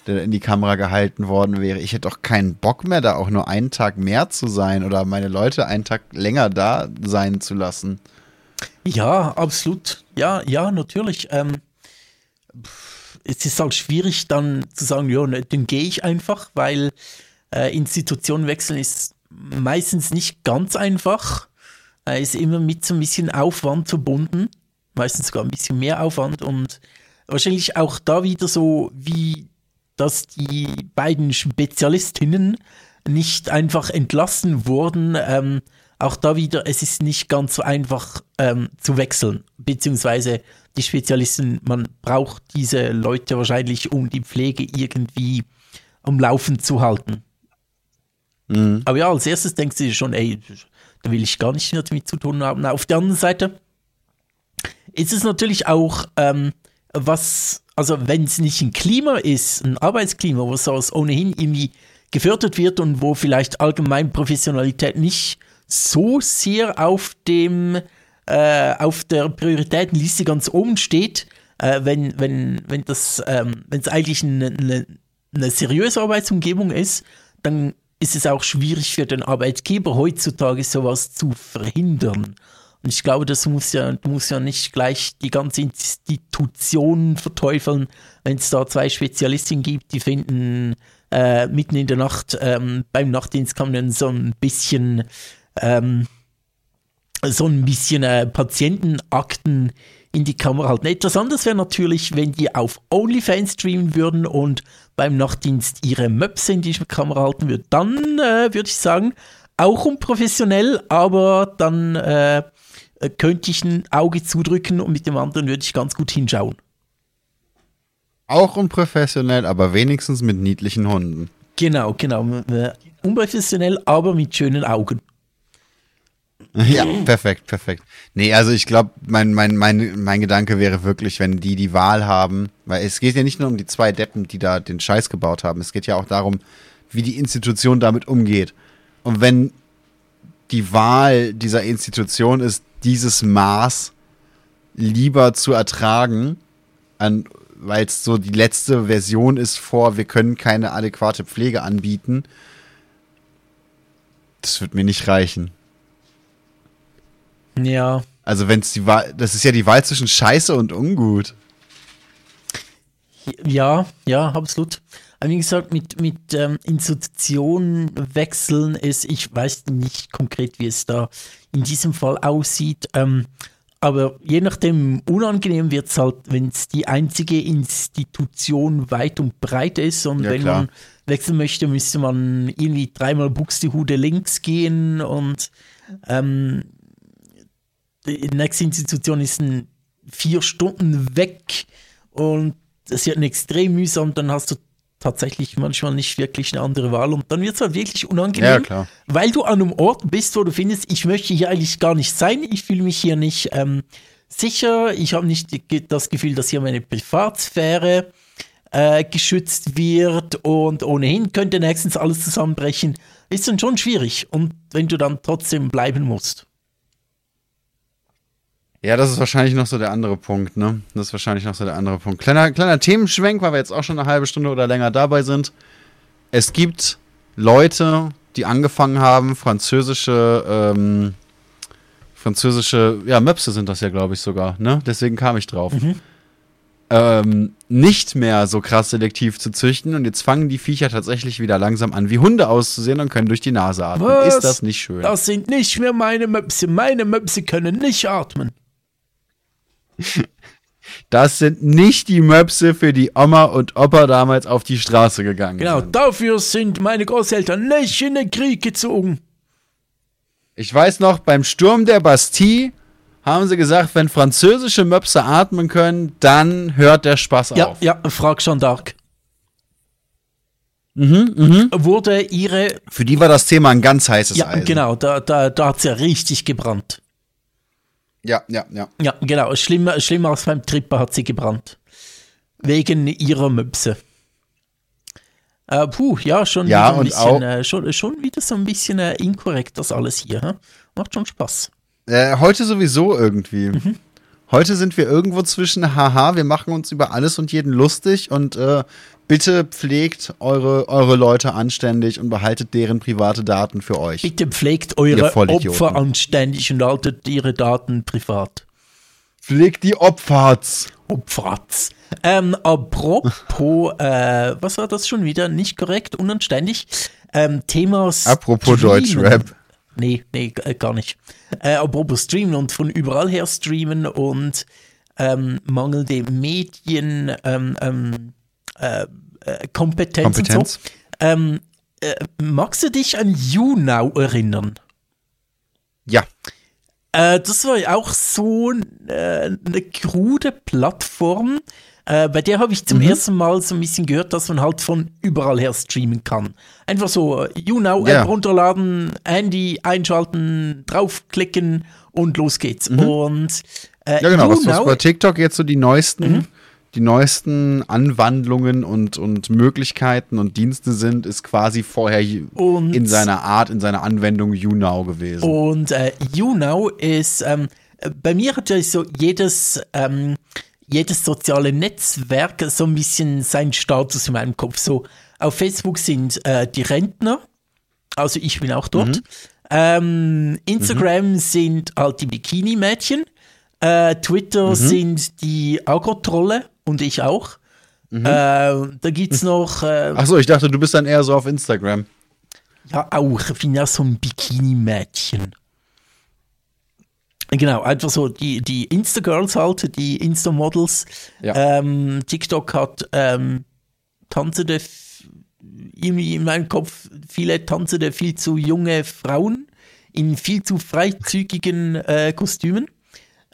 der in die Kamera gehalten worden wäre. Ich hätte doch keinen Bock mehr, da auch nur einen Tag mehr zu sein oder meine Leute einen Tag länger da sein zu lassen. Ja, absolut. Ja, ja, natürlich. Ähm, es ist halt schwierig dann zu sagen, ja, ne, dann gehe ich einfach, weil äh, Institutionen wechseln ist meistens nicht ganz einfach. Äh, ist immer mit so ein bisschen Aufwand verbunden. Meistens sogar ein bisschen mehr Aufwand und wahrscheinlich auch da wieder so, wie dass die beiden Spezialistinnen nicht einfach entlassen wurden. Ähm, auch da wieder, es ist nicht ganz so einfach ähm, zu wechseln, beziehungsweise die Spezialisten, man braucht diese Leute wahrscheinlich, um die Pflege irgendwie am Laufen zu halten. Mhm. Aber ja, als erstes denkst du schon, ey, da will ich gar nicht mehr damit zu tun haben. Auf der anderen Seite ist es natürlich auch, ähm, was, also wenn es nicht ein Klima ist, ein Arbeitsklima, wo sowas ohnehin irgendwie gefördert wird und wo vielleicht allgemein Professionalität nicht so sehr auf dem, äh, auf der Prioritätenliste ganz oben steht, äh, wenn, wenn, wenn das, ähm, wenn es eigentlich eine, eine, eine seriöse Arbeitsumgebung ist, dann ist es auch schwierig für den Arbeitgeber heutzutage sowas zu verhindern. Und ich glaube, das muss ja, du ja nicht gleich die ganze Institution verteufeln, wenn es da zwei Spezialistinnen gibt, die finden äh, mitten in der Nacht ähm, beim Nachtdienst kann man so ein bisschen ähm, so ein bisschen äh, Patientenakten in die Kamera halten. Etwas anderes wäre natürlich, wenn die auf OnlyFans streamen würden und beim Nachtdienst ihre Möpse in die Kamera halten würden. Dann äh, würde ich sagen, auch unprofessionell, aber dann äh, äh, könnte ich ein Auge zudrücken und mit dem anderen würde ich ganz gut hinschauen. Auch unprofessionell, aber wenigstens mit niedlichen Hunden. Genau, genau. Äh, Unprofessionell, aber mit schönen Augen. Ja, perfekt, perfekt. Nee, also ich glaube, mein, mein, mein, mein Gedanke wäre wirklich, wenn die die Wahl haben, weil es geht ja nicht nur um die zwei Deppen, die da den Scheiß gebaut haben, es geht ja auch darum, wie die Institution damit umgeht. Und wenn die Wahl dieser Institution ist, dieses Maß lieber zu ertragen, weil es so die letzte Version ist vor, wir können keine adäquate Pflege anbieten, das wird mir nicht reichen. Ja. Also wenn es die Wahl, das ist ja die Wahl zwischen Scheiße und Ungut. Ja, ja, absolut. Aber wie gesagt, mit, mit ähm, Institutionen wechseln ist, ich weiß nicht konkret, wie es da in diesem Fall aussieht. Ähm, aber je nachdem unangenehm wird es halt, wenn es die einzige Institution weit und breit ist und ja, wenn klar. man wechseln möchte, müsste man irgendwie dreimal Buxtehude links gehen und ähm, die nächste Institution ist ein vier Stunden weg und das wird extrem mühsam, dann hast du tatsächlich manchmal nicht wirklich eine andere Wahl und dann wird es halt wirklich unangenehm, ja, weil du an einem Ort bist, wo du findest, ich möchte hier eigentlich gar nicht sein, ich fühle mich hier nicht ähm, sicher, ich habe nicht das Gefühl, dass hier meine Privatsphäre äh, geschützt wird und ohnehin könnte nächstens alles zusammenbrechen, ist dann schon schwierig und wenn du dann trotzdem bleiben musst. Ja, das ist wahrscheinlich noch so der andere Punkt, ne? Das ist wahrscheinlich noch so der andere Punkt. Kleiner, kleiner Themenschwenk, weil wir jetzt auch schon eine halbe Stunde oder länger dabei sind. Es gibt Leute, die angefangen haben, französische, ähm, französische, ja, Möpse sind das ja, glaube ich, sogar, ne? Deswegen kam ich drauf. Mhm. Ähm, nicht mehr so krass selektiv zu züchten und jetzt fangen die Viecher tatsächlich wieder langsam an, wie Hunde auszusehen und können durch die Nase atmen. Was? Ist das nicht schön? Das sind nicht mehr meine Möpse. Meine Möpse können nicht atmen. Das sind nicht die Möpse, für die Oma und Opa damals auf die Straße gegangen genau, sind. Genau, dafür sind meine Großeltern nicht in den Krieg gezogen. Ich weiß noch, beim Sturm der Bastille haben sie gesagt, wenn französische Möpse atmen können, dann hört der Spaß ja, auf. Ja, frag Jeanne d'Arc. Mhm, mhm. Wurde ihre. Für die war das Thema ein ganz heißes ja, Eisen. genau, da, da, da hat es ja richtig gebrannt. Ja, ja, ja. Ja, genau. Schlimmer, schlimmer als beim Tripper hat sie gebrannt. Wegen ihrer Möpse. Äh, puh, ja, schon ja, wieder ein bisschen, äh, schon, schon wieder so ein bisschen äh, inkorrekt, das alles hier. Hm? Macht schon Spaß. Äh, heute sowieso irgendwie. Mhm. Heute sind wir irgendwo zwischen, haha, wir machen uns über alles und jeden lustig und äh, bitte pflegt eure, eure Leute anständig und behaltet deren private Daten für euch. Bitte pflegt eure Opfer anständig und haltet ihre Daten privat. Pflegt die Opferts. Opferts. Ähm, apropos, äh, was war das schon wieder? Nicht korrekt, unanständig. Ähm, Thema Apropos Deutschrap. Nee, nee, gar nicht. Äh, apropos streamen und von überall her streamen und ähm, mangelnde Medien, ähm, ähm, äh, äh, Kompetenz, Kompetenz. So. Ähm, äh, magst du dich an YouNow erinnern? Ja. Äh, das war ja auch so äh, eine krude Plattform, äh, bei der habe ich zum mhm. ersten Mal so ein bisschen gehört, dass man halt von überall her streamen kann. Einfach so YouNow yeah. App runterladen, Handy einschalten, draufklicken und los geht's. Mhm. Und äh, ja genau, was, was bei TikTok jetzt so die neuesten mhm die neuesten Anwandlungen und, und Möglichkeiten und Dienste sind, ist quasi vorher und, in seiner Art, in seiner Anwendung YouNow gewesen. Und äh, YouNow ist, ähm, bei mir hat ja so jedes, ähm, jedes soziale Netzwerk so ein bisschen seinen Status in meinem Kopf. So, auf Facebook sind äh, die Rentner, also ich bin auch dort. Mhm. Ähm, Instagram mhm. sind halt die Bikini-Mädchen. Äh, Twitter mhm. sind die Agro-Trolle und ich auch. Mhm. Äh, da gibt's noch. Äh, Achso, ich dachte, du bist dann eher so auf Instagram. Ja, auch. Ich bin ja so ein Bikini-Mädchen. Genau, einfach so die, die Insta-Girls halt, die Insta-Models. Ja. Ähm, TikTok hat ähm, tanzende, irgendwie in meinem Kopf, viele tanzende, viel zu junge Frauen in viel zu freizügigen äh, Kostümen.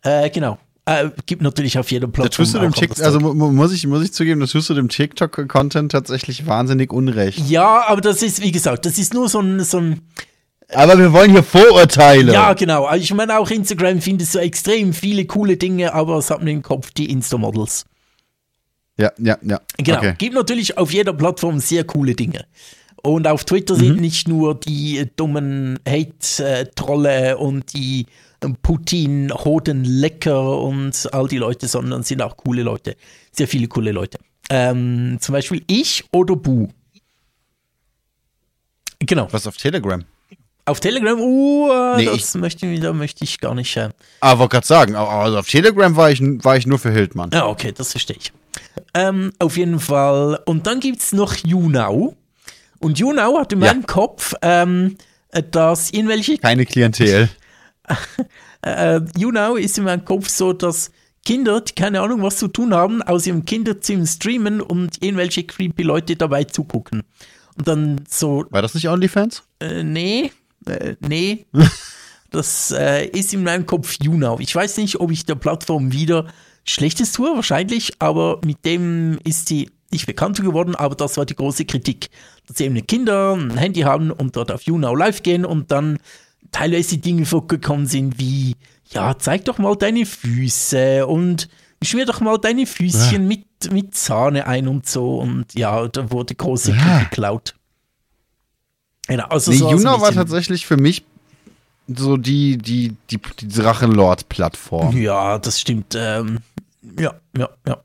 Äh, genau. Äh, gibt natürlich auf jeder Da Plattform. tust du dem TikTok, also mu- muss ich, muss ich zugeben, da tust du dem TikTok-Content tatsächlich wahnsinnig Unrecht. Ja, aber das ist, wie gesagt, das ist nur so ein, so ein Aber wir wollen hier Vorurteile. ja, genau. Also Ich meine, auch Instagram findest du extrem viele coole Dinge, aber es hat mir im Kopf die Insta-Models. Ja, ja. ja. Genau. Okay. Gibt natürlich auf jeder Plattform sehr coole Dinge. Und auf Twitter sind nicht nur die dummen Hate-Trolle und die Putin-Hoden-Lecker und all die Leute, sondern sind auch coole Leute. Sehr viele coole Leute. Ähm, zum Beispiel ich oder Bu. Genau. Was auf Telegram? Auf Telegram, uh, Nee, das möchte, ich- da möchte ich gar nicht. Äh, Ah, wollte gerade sagen, also auf Telegram war ich, war ich nur für Hildmann. Ja, okay, das verstehe ich. Ähm, auf jeden Fall. Und dann gibt es noch YouNow. Und YouNow hat in Ja. meinem Kopf, ähm, äh, dass irgendwelche, Keine Klientel. äh, YouNow ist in meinem Kopf so, dass Kinder, die keine Ahnung was zu tun haben, aus ihrem Kinderzimmer streamen und irgendwelche creepy Leute dabei zugucken. Und dann so, War das nicht OnlyFans? äh, nee, äh, nee. das äh, ist in meinem Kopf YouNow. Ich weiß nicht, ob ich der Plattform wieder Schlechtes tue, wahrscheinlich, aber mit dem ist sie nicht bekannt geworden, aber das war die große Kritik. Dass eben Kinder ein Handy haben und dort auf YouNow live gehen und dann teilweise Dinge vorgekommen sind wie, ja, zeig doch mal deine Füße und schmier doch mal deine Füßchen mit, mit Sahne ein und so und ja, da wurde große Ja. Kritik laut. Genau, also Nee, so ein Juno war tatsächlich für mich so die, die, die, die Drachenlord-Plattform. Ja, das stimmt. Ähm, ja, ja, ja.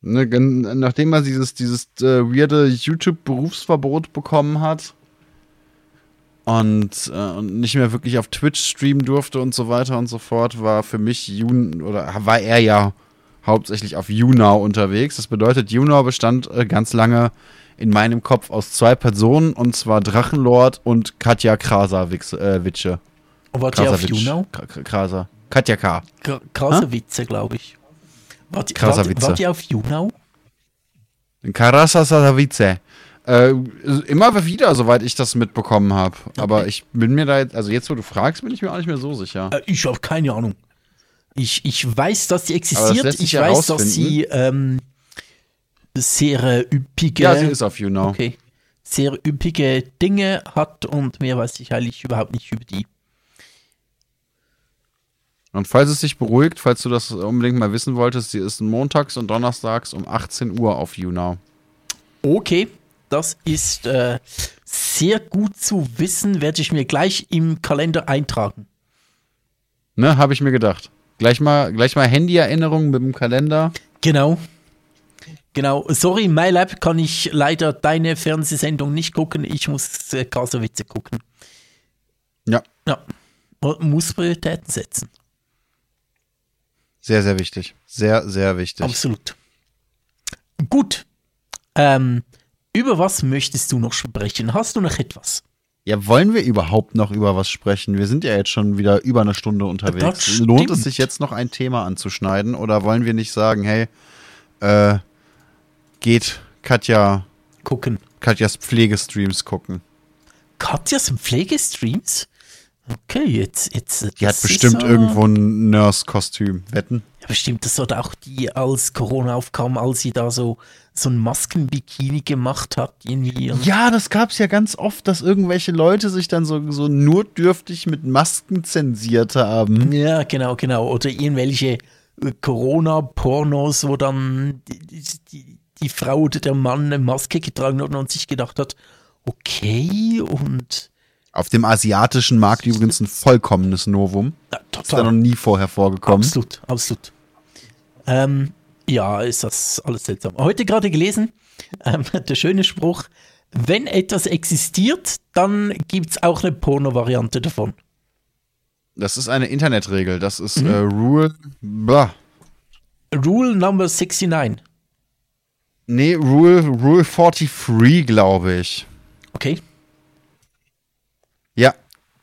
Ne, nachdem er dieses, dieses äh, weirde YouTube-Berufsverbot bekommen hat und, äh, und nicht mehr wirklich auf Twitch streamen durfte und so weiter und so fort, war für mich Jun oder war er ja hauptsächlich auf YouNow unterwegs. Das bedeutet, YouNow bestand äh, ganz lange in meinem Kopf aus zwei Personen und zwar Drachenlord und Katja Krasavitsche. Äh, Witsche. War die auf. YouNow? Krasa. Katja K. Kr- Krasse Witze, glaube ich. War die, Krasser war, die- Witze. war die auf YouNow? Karasasavice. Äh, immer wieder, soweit ich das mitbekommen habe. Aber ich bin mir da jetzt, also jetzt, wo du fragst, bin ich mir auch nicht mehr so sicher. Äh, ich habe keine Ahnung. Ich, ich weiß, dass sie existiert. Ich weiß, dass sie ähm, sehr üppige, Ja, sie ist auf YouNow. okay, sehr üppige Dinge hat und mehr weiß ich eigentlich überhaupt nicht über die. Und falls es dich beruhigt, falls du das unbedingt mal wissen wolltest, sie ist montags und donnerstags um 18 Uhr auf YouNow. Okay, das ist äh, sehr gut zu wissen, werde ich mir gleich im Kalender eintragen. Ne, habe ich mir gedacht. Gleich mal, gleich mal Handy-Erinnerungen mit dem Kalender. Genau. Genau. Sorry, MyLab kann ich leider deine Fernsehsendung nicht gucken. Ich muss äh, Kasowitze gucken. Ja, Ja. Man muss Prioritäten setzen. sehr, sehr wichtig. Sehr, sehr wichtig. Absolut. Gut. Ähm, über was möchtest du noch sprechen? Hast du noch etwas? Ja, wollen wir überhaupt noch über was sprechen? Wir sind ja jetzt schon wieder über eine Stunde unterwegs. Lohnt es sich jetzt noch ein Thema anzuschneiden oder wollen wir nicht sagen, hey, äh, geht Katja, Gucken. Katjas Pflegestreams gucken? Katjas Pflegestreams? Okay, jetzt. jetzt Die hat bestimmt äh, irgendwo ein Nurse-Kostüm. Wetten? Ja, bestimmt, das war auch die, als Corona aufkam, als sie da so, so ein Maskenbikini gemacht hat, irgendwie. Ja, das gab's ja ganz oft, dass irgendwelche Leute sich dann so, so notdürftig mit Masken zensiert haben. Ja, genau, genau. Oder irgendwelche äh, Corona-Pornos, wo dann die, die, die, Frau oder der Mann eine Maske getragen hat und sich gedacht hat, okay, und Auf dem asiatischen Markt übrigens ein vollkommenes Novum. ja, Ist da noch total. nie vorher vorgekommen. Absolut, absolut. Ähm, ja, ist das alles seltsam. Heute gerade gelesen, ähm, der schöne Spruch, wenn etwas existiert, dann gibt es auch eine Porno-Variante davon. Das ist eine Internetregel. Das ist äh, Rule. Blah. Rule Number 69. Nee, Rule, Rule 43, glaube ich. Okay. Ja.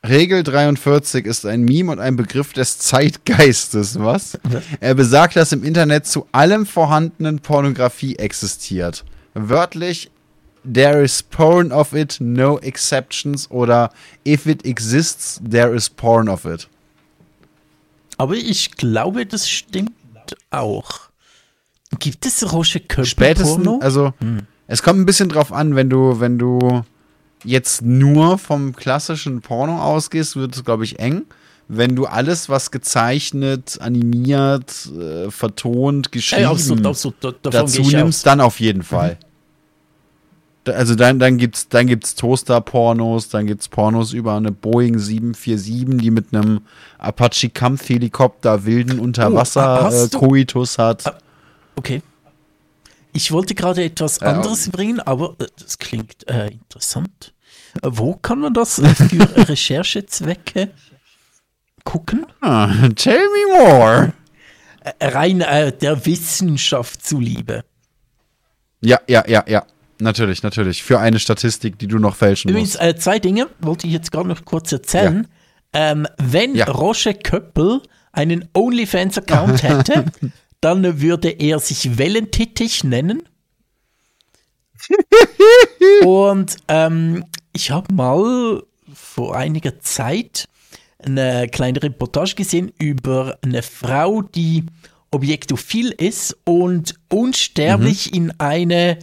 Regel 43 ist ein Meme und ein Begriff des Zeitgeistes. Was? Er besagt, dass im Internet zu allem vorhandenen Pornografie existiert. Wörtlich there is porn of it, no exceptions oder if it exists, there is porn of it. Aber ich glaube, das stimmt auch. Gibt es Roche Köppel Spätestens, also es kommt ein bisschen drauf an, wenn du, wenn du jetzt nur vom klassischen Porno ausgehst, wird es, glaube ich, eng. Wenn du alles, was gezeichnet, animiert, äh, vertont, geschrieben Ey, absolut, absolut, dazu nimmst, aus. dann auf jeden Fall. Da- Also dann, dann gibt's, dann gibt's Toaster-Pornos, dann gibt's Pornos über eine Boeing 747, die mit einem Apache Kampfhelikopter wilden Oh, Unterwasser-Koitus du- hat. Okay. Ich wollte gerade etwas Ja. anderes bringen, aber äh, das klingt äh, interessant. Äh, Wo kann man das äh, für Recherchezwecke gucken? Ah, tell me more. Äh, Rein äh, der Wissenschaft zuliebe. Ja, ja, ja, ja. Natürlich, natürlich. Für eine Statistik, die du noch fälschen Übrigens, musst. äh, zwei Dinge wollte ich jetzt gerade noch kurz erzählen. Ähm, wenn Ja. Roger Köppel einen OnlyFans-Account hätte, dann würde er sich Wellentittig nennen. Und ähm, ich habe mal vor einiger Zeit eine kleine Reportage gesehen über eine Frau, die objektophil ist und unsterblich in eine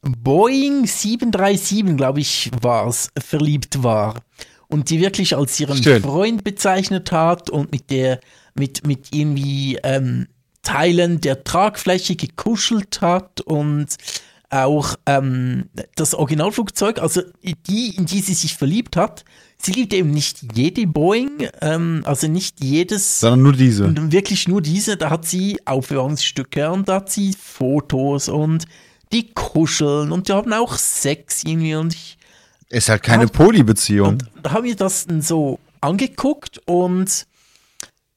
Boeing 737, glaube ich, war es, verliebt war. Und die wirklich als ihren Schön. Freund bezeichnet hat und mit der, mit, mit irgendwie ähm, Teilen der Tragfläche gekuschelt hat und auch ähm, das Originalflugzeug, also die, in die sie sich verliebt hat, sie liebt eben nicht jede Boeing, ähm, also nicht jedes Sondern nur diese. und wirklich nur diese, da hat sie Aufbewahrungsstücke und da hat sie Fotos und die kuscheln und die haben auch Sex irgendwie und ich Ist halt keine Polybeziehung. und da habe ich das dann so angeguckt und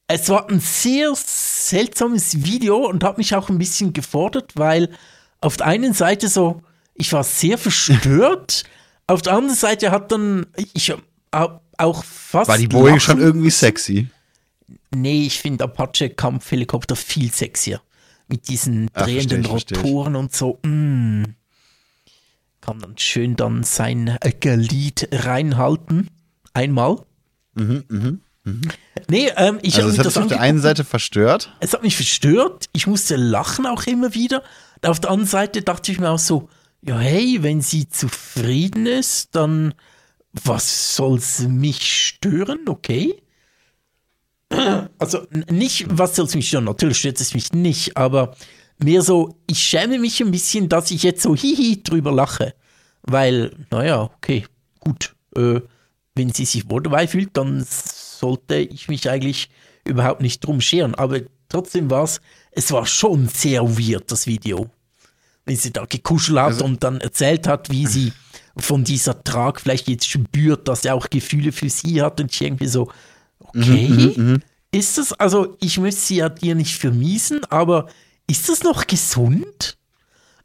es war ein sehr seltsames Video und hat mich auch ein bisschen gefordert, weil auf der einen Seite so, ich war sehr verstört, auf der anderen Seite hat dann, ich hab auch fast. War die Boeing schon irgendwie sexy? Nee, ich finde Apache Kampfhelikopter viel sexier. Mit diesen drehenden versteh ich, versteh ich. Rotoren und so. Mm. Kann dann schön dann sein Glied reinhalten. Einmal. Nee, ähm, ich Also habe es hat dich auf der einen Seite verstört. Es hat mich verstört. Ich musste lachen auch immer wieder. Und auf der anderen Seite dachte ich mir auch so, ja hey, wenn sie zufrieden ist, dann was soll's mich stören, okay? Also nicht, was soll's mich stören? Natürlich stört es mich nicht, aber mehr so, ich schäme mich ein bisschen, dass ich jetzt so hihi drüber lache. Weil, naja, okay, gut. Äh, wenn sie sich wohl dabei fühlt, dann sollte ich mich eigentlich überhaupt nicht drum scheren. Aber trotzdem war es, es war schon sehr weird, das Video. Wenn sie da gekuschelt hat Also- und dann erzählt hat, wie sie von dieser Tragfläche jetzt spürt, dass er auch Gefühle für sie hat und ich irgendwie so, okay, ist das, also ich möchte sie ja dir nicht vermiesen, aber ist das noch gesund?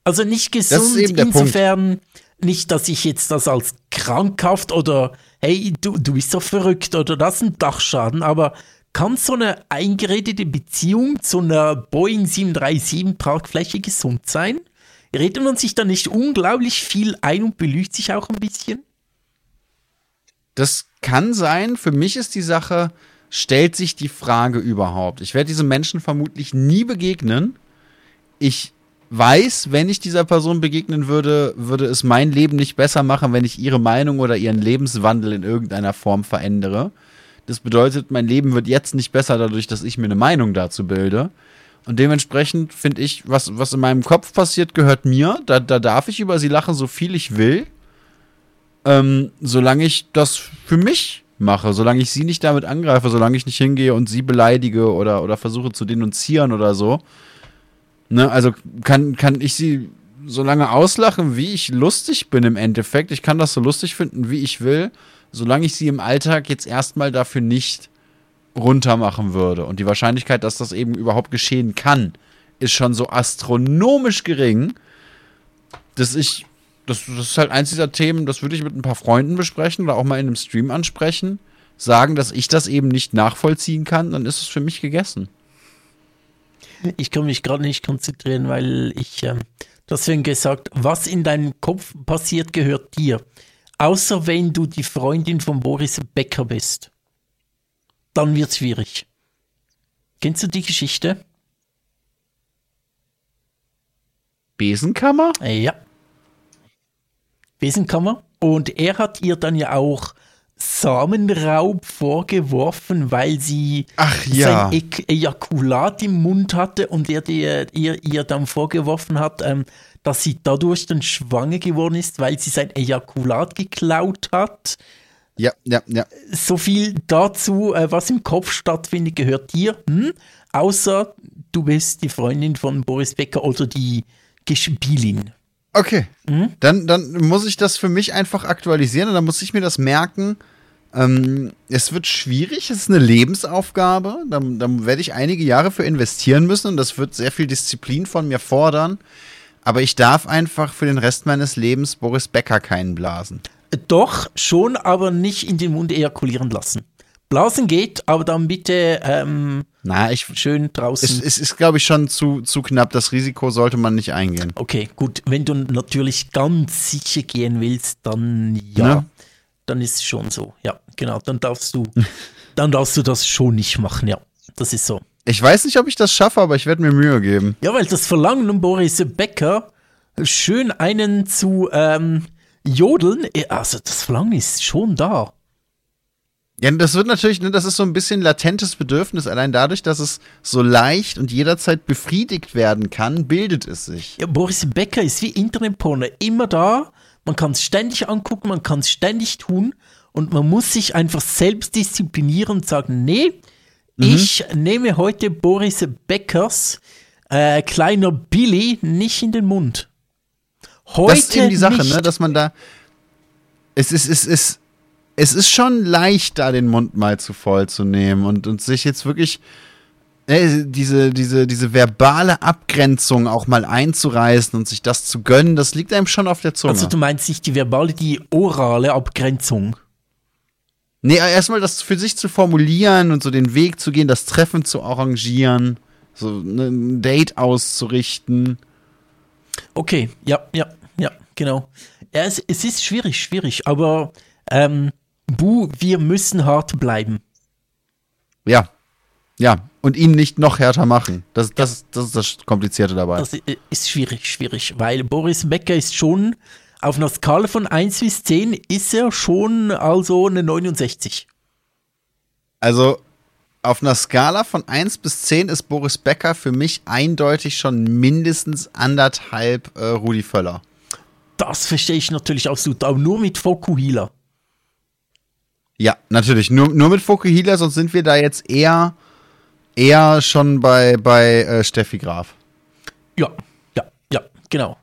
Also nicht gesund der Punkt. insofern, nicht, dass ich jetzt das als krankhaft oder hey, du, du bist doch verrückt oder das ist ein Dachschaden, aber kann so eine eingeredete Beziehung zu einer Boeing 737 Tragfläche gesund sein? Redet man sich da nicht unglaublich viel ein und belügt sich auch ein bisschen? Das kann sein. Für mich ist die Sache, stellt sich die Frage überhaupt. Ich werde diesem Menschen vermutlich nie begegnen. Ich weiß, wenn ich dieser Person begegnen würde, würde es mein Leben nicht besser machen, wenn ich ihre Meinung oder ihren Lebenswandel in irgendeiner Form verändere. Das bedeutet, mein Leben wird jetzt nicht besser dadurch, dass ich mir eine Meinung dazu bilde. Und dementsprechend finde ich, was, was in meinem Kopf passiert, gehört mir. Da, da darf ich über sie lachen, so viel ich will. Ähm, solange ich das für mich mache, solange ich sie nicht damit angreife, solange ich nicht hingehe und sie beleidige oder, oder versuche zu denunzieren oder so. Ne, also kann, kann ich sie so lange auslachen, wie ich lustig bin im Endeffekt. Ich kann das so lustig finden, wie ich will, solange ich sie im Alltag jetzt erstmal dafür nicht runtermachen würde. Und die Wahrscheinlichkeit, dass das eben überhaupt geschehen kann, ist schon so astronomisch gering, dass ich, das, das ist halt eins dieser Themen, das würde ich mit ein paar Freunden besprechen oder auch mal in einem Stream ansprechen, sagen, dass ich das eben nicht nachvollziehen kann, dann ist es für mich gegessen. Ich kann mich gerade nicht konzentrieren, weil ich ähm, Deswegen gesagt, was in deinem Kopf passiert, gehört dir. Außer wenn du die Freundin von Boris Becker bist. Dann wird schwierig. Kennst du die Geschichte? Besenkammer? Ja. Besenkammer. Und er hat ihr dann ja auch Samenraub vorgeworfen, weil sie Ach ja. sein e Ejakulat im Mund hatte und er ihr, ihr, ihr dann vorgeworfen hat, ähm, dass sie dadurch dann schwanger geworden ist, weil sie sein Ejakulat geklaut hat. Ja, ja, ja. So viel dazu, äh, was im Kopf stattfindet, gehört dir. Hm? Außer du bist die Freundin von Boris Becker oder die Gespielin. Okay. Mhm. Dann, dann muss ich das für mich einfach aktualisieren und dann muss ich mir das merken. Ähm, es wird schwierig, es ist eine Lebensaufgabe. Da, da werde ich einige Jahre für investieren müssen und das wird sehr viel Disziplin von mir fordern. Aber ich darf einfach für den Rest meines Lebens Boris Becker keinen blasen. Doch, schon, aber nicht in den Mund ejakulieren lassen. Blasen geht, aber dann bitte ähm, Na, ich, schön draußen. Es, es ist, glaube ich, schon zu, zu knapp. Das Risiko sollte man nicht eingehen. Okay, gut. Wenn du natürlich ganz sicher gehen willst, dann ja. Ne? Dann ist es schon so. Ja, genau. Dann darfst du, dann darfst du das schon nicht machen. Ja, das ist so. Ich weiß nicht, ob ich das schaffe, aber ich werde mir Mühe geben. Ja, weil das Verlangen um Boris Becker schön einen zu ähm, jodeln, äh, also das Verlangen ist schon da. Ja, das wird natürlich, ne, das ist so ein bisschen latentes Bedürfnis. Allein dadurch, dass es so leicht und jederzeit befriedigt werden kann, bildet es sich. Ja, Boris Becker ist wie Internetporno, immer da. Man kann es ständig angucken, man kann es ständig tun und man muss sich einfach selbst disziplinieren und sagen, nee, mhm. ich nehme heute Boris Beckers äh, kleiner Billy nicht in den Mund. Heute das ist eben die Sache, ne, ne, dass man da es ist, es ist, es ist schon leicht, da den Mund mal zu voll zu nehmen und, und sich jetzt wirklich äh, diese, diese, diese verbale Abgrenzung auch mal einzureißen und sich das zu gönnen, das liegt einem schon auf der Zunge. Also du meinst nicht die verbale, die orale Abgrenzung? Nee, erstmal das für sich zu formulieren und so den Weg zu gehen, das Treffen zu arrangieren, so ne, ein Date auszurichten. Okay, ja, ja, ja, genau. Ja, es, es ist schwierig, schwierig, aber ähm, Bu, wir müssen hart bleiben. Ja. Ja, und ihn nicht noch härter machen. Das, das, das ist das Komplizierte dabei. Das ist schwierig, schwierig, weil Boris Becker ist schon auf einer Skala von 1 bis 10 ist er schon also eine 69. Also auf einer Skala von 1 bis 10 ist Boris Becker für mich eindeutig schon mindestens anderthalb äh, Rudi Völler. Das verstehe ich natürlich absolut, aber nur mit Fokuhila. Ja, natürlich. Nur, nur mit Fokuhila, sonst sind wir da jetzt eher, eher schon bei, bei äh, Steffi Graf. Ja, ja, ja, genau.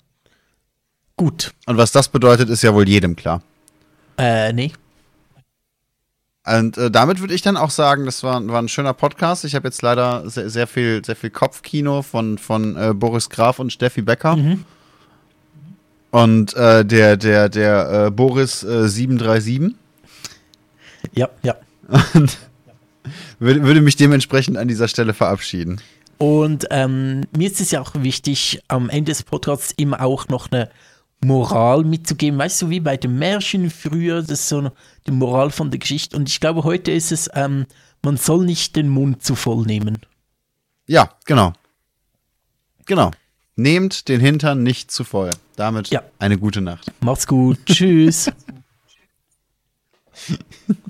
Gut. Und was das bedeutet, ist ja wohl jedem klar. Äh, nee. Und äh, damit würde ich dann auch sagen, das war, war ein schöner Podcast. Ich habe jetzt leider sehr, sehr, viel, sehr viel Kopfkino von, von äh, Boris Graf und Steffi Becker. Mhm. Und äh, der, der, der äh, Boris 737. Ja, ja. Und würde, würde mich dementsprechend an dieser Stelle verabschieden. Und ähm, mir ist es ja auch wichtig, am Ende des Podcasts immer auch noch eine Moral mitzugeben. Weißt du, wie bei den Märchen früher, das ist so die Moral von der Geschichte. Und ich glaube, heute ist es, ähm, man soll nicht den Mund zu voll nehmen. Ja, genau. Genau. Nehmt den Hintern nicht zu voll. Damit ja. eine gute Nacht. Macht's gut. Tschüss.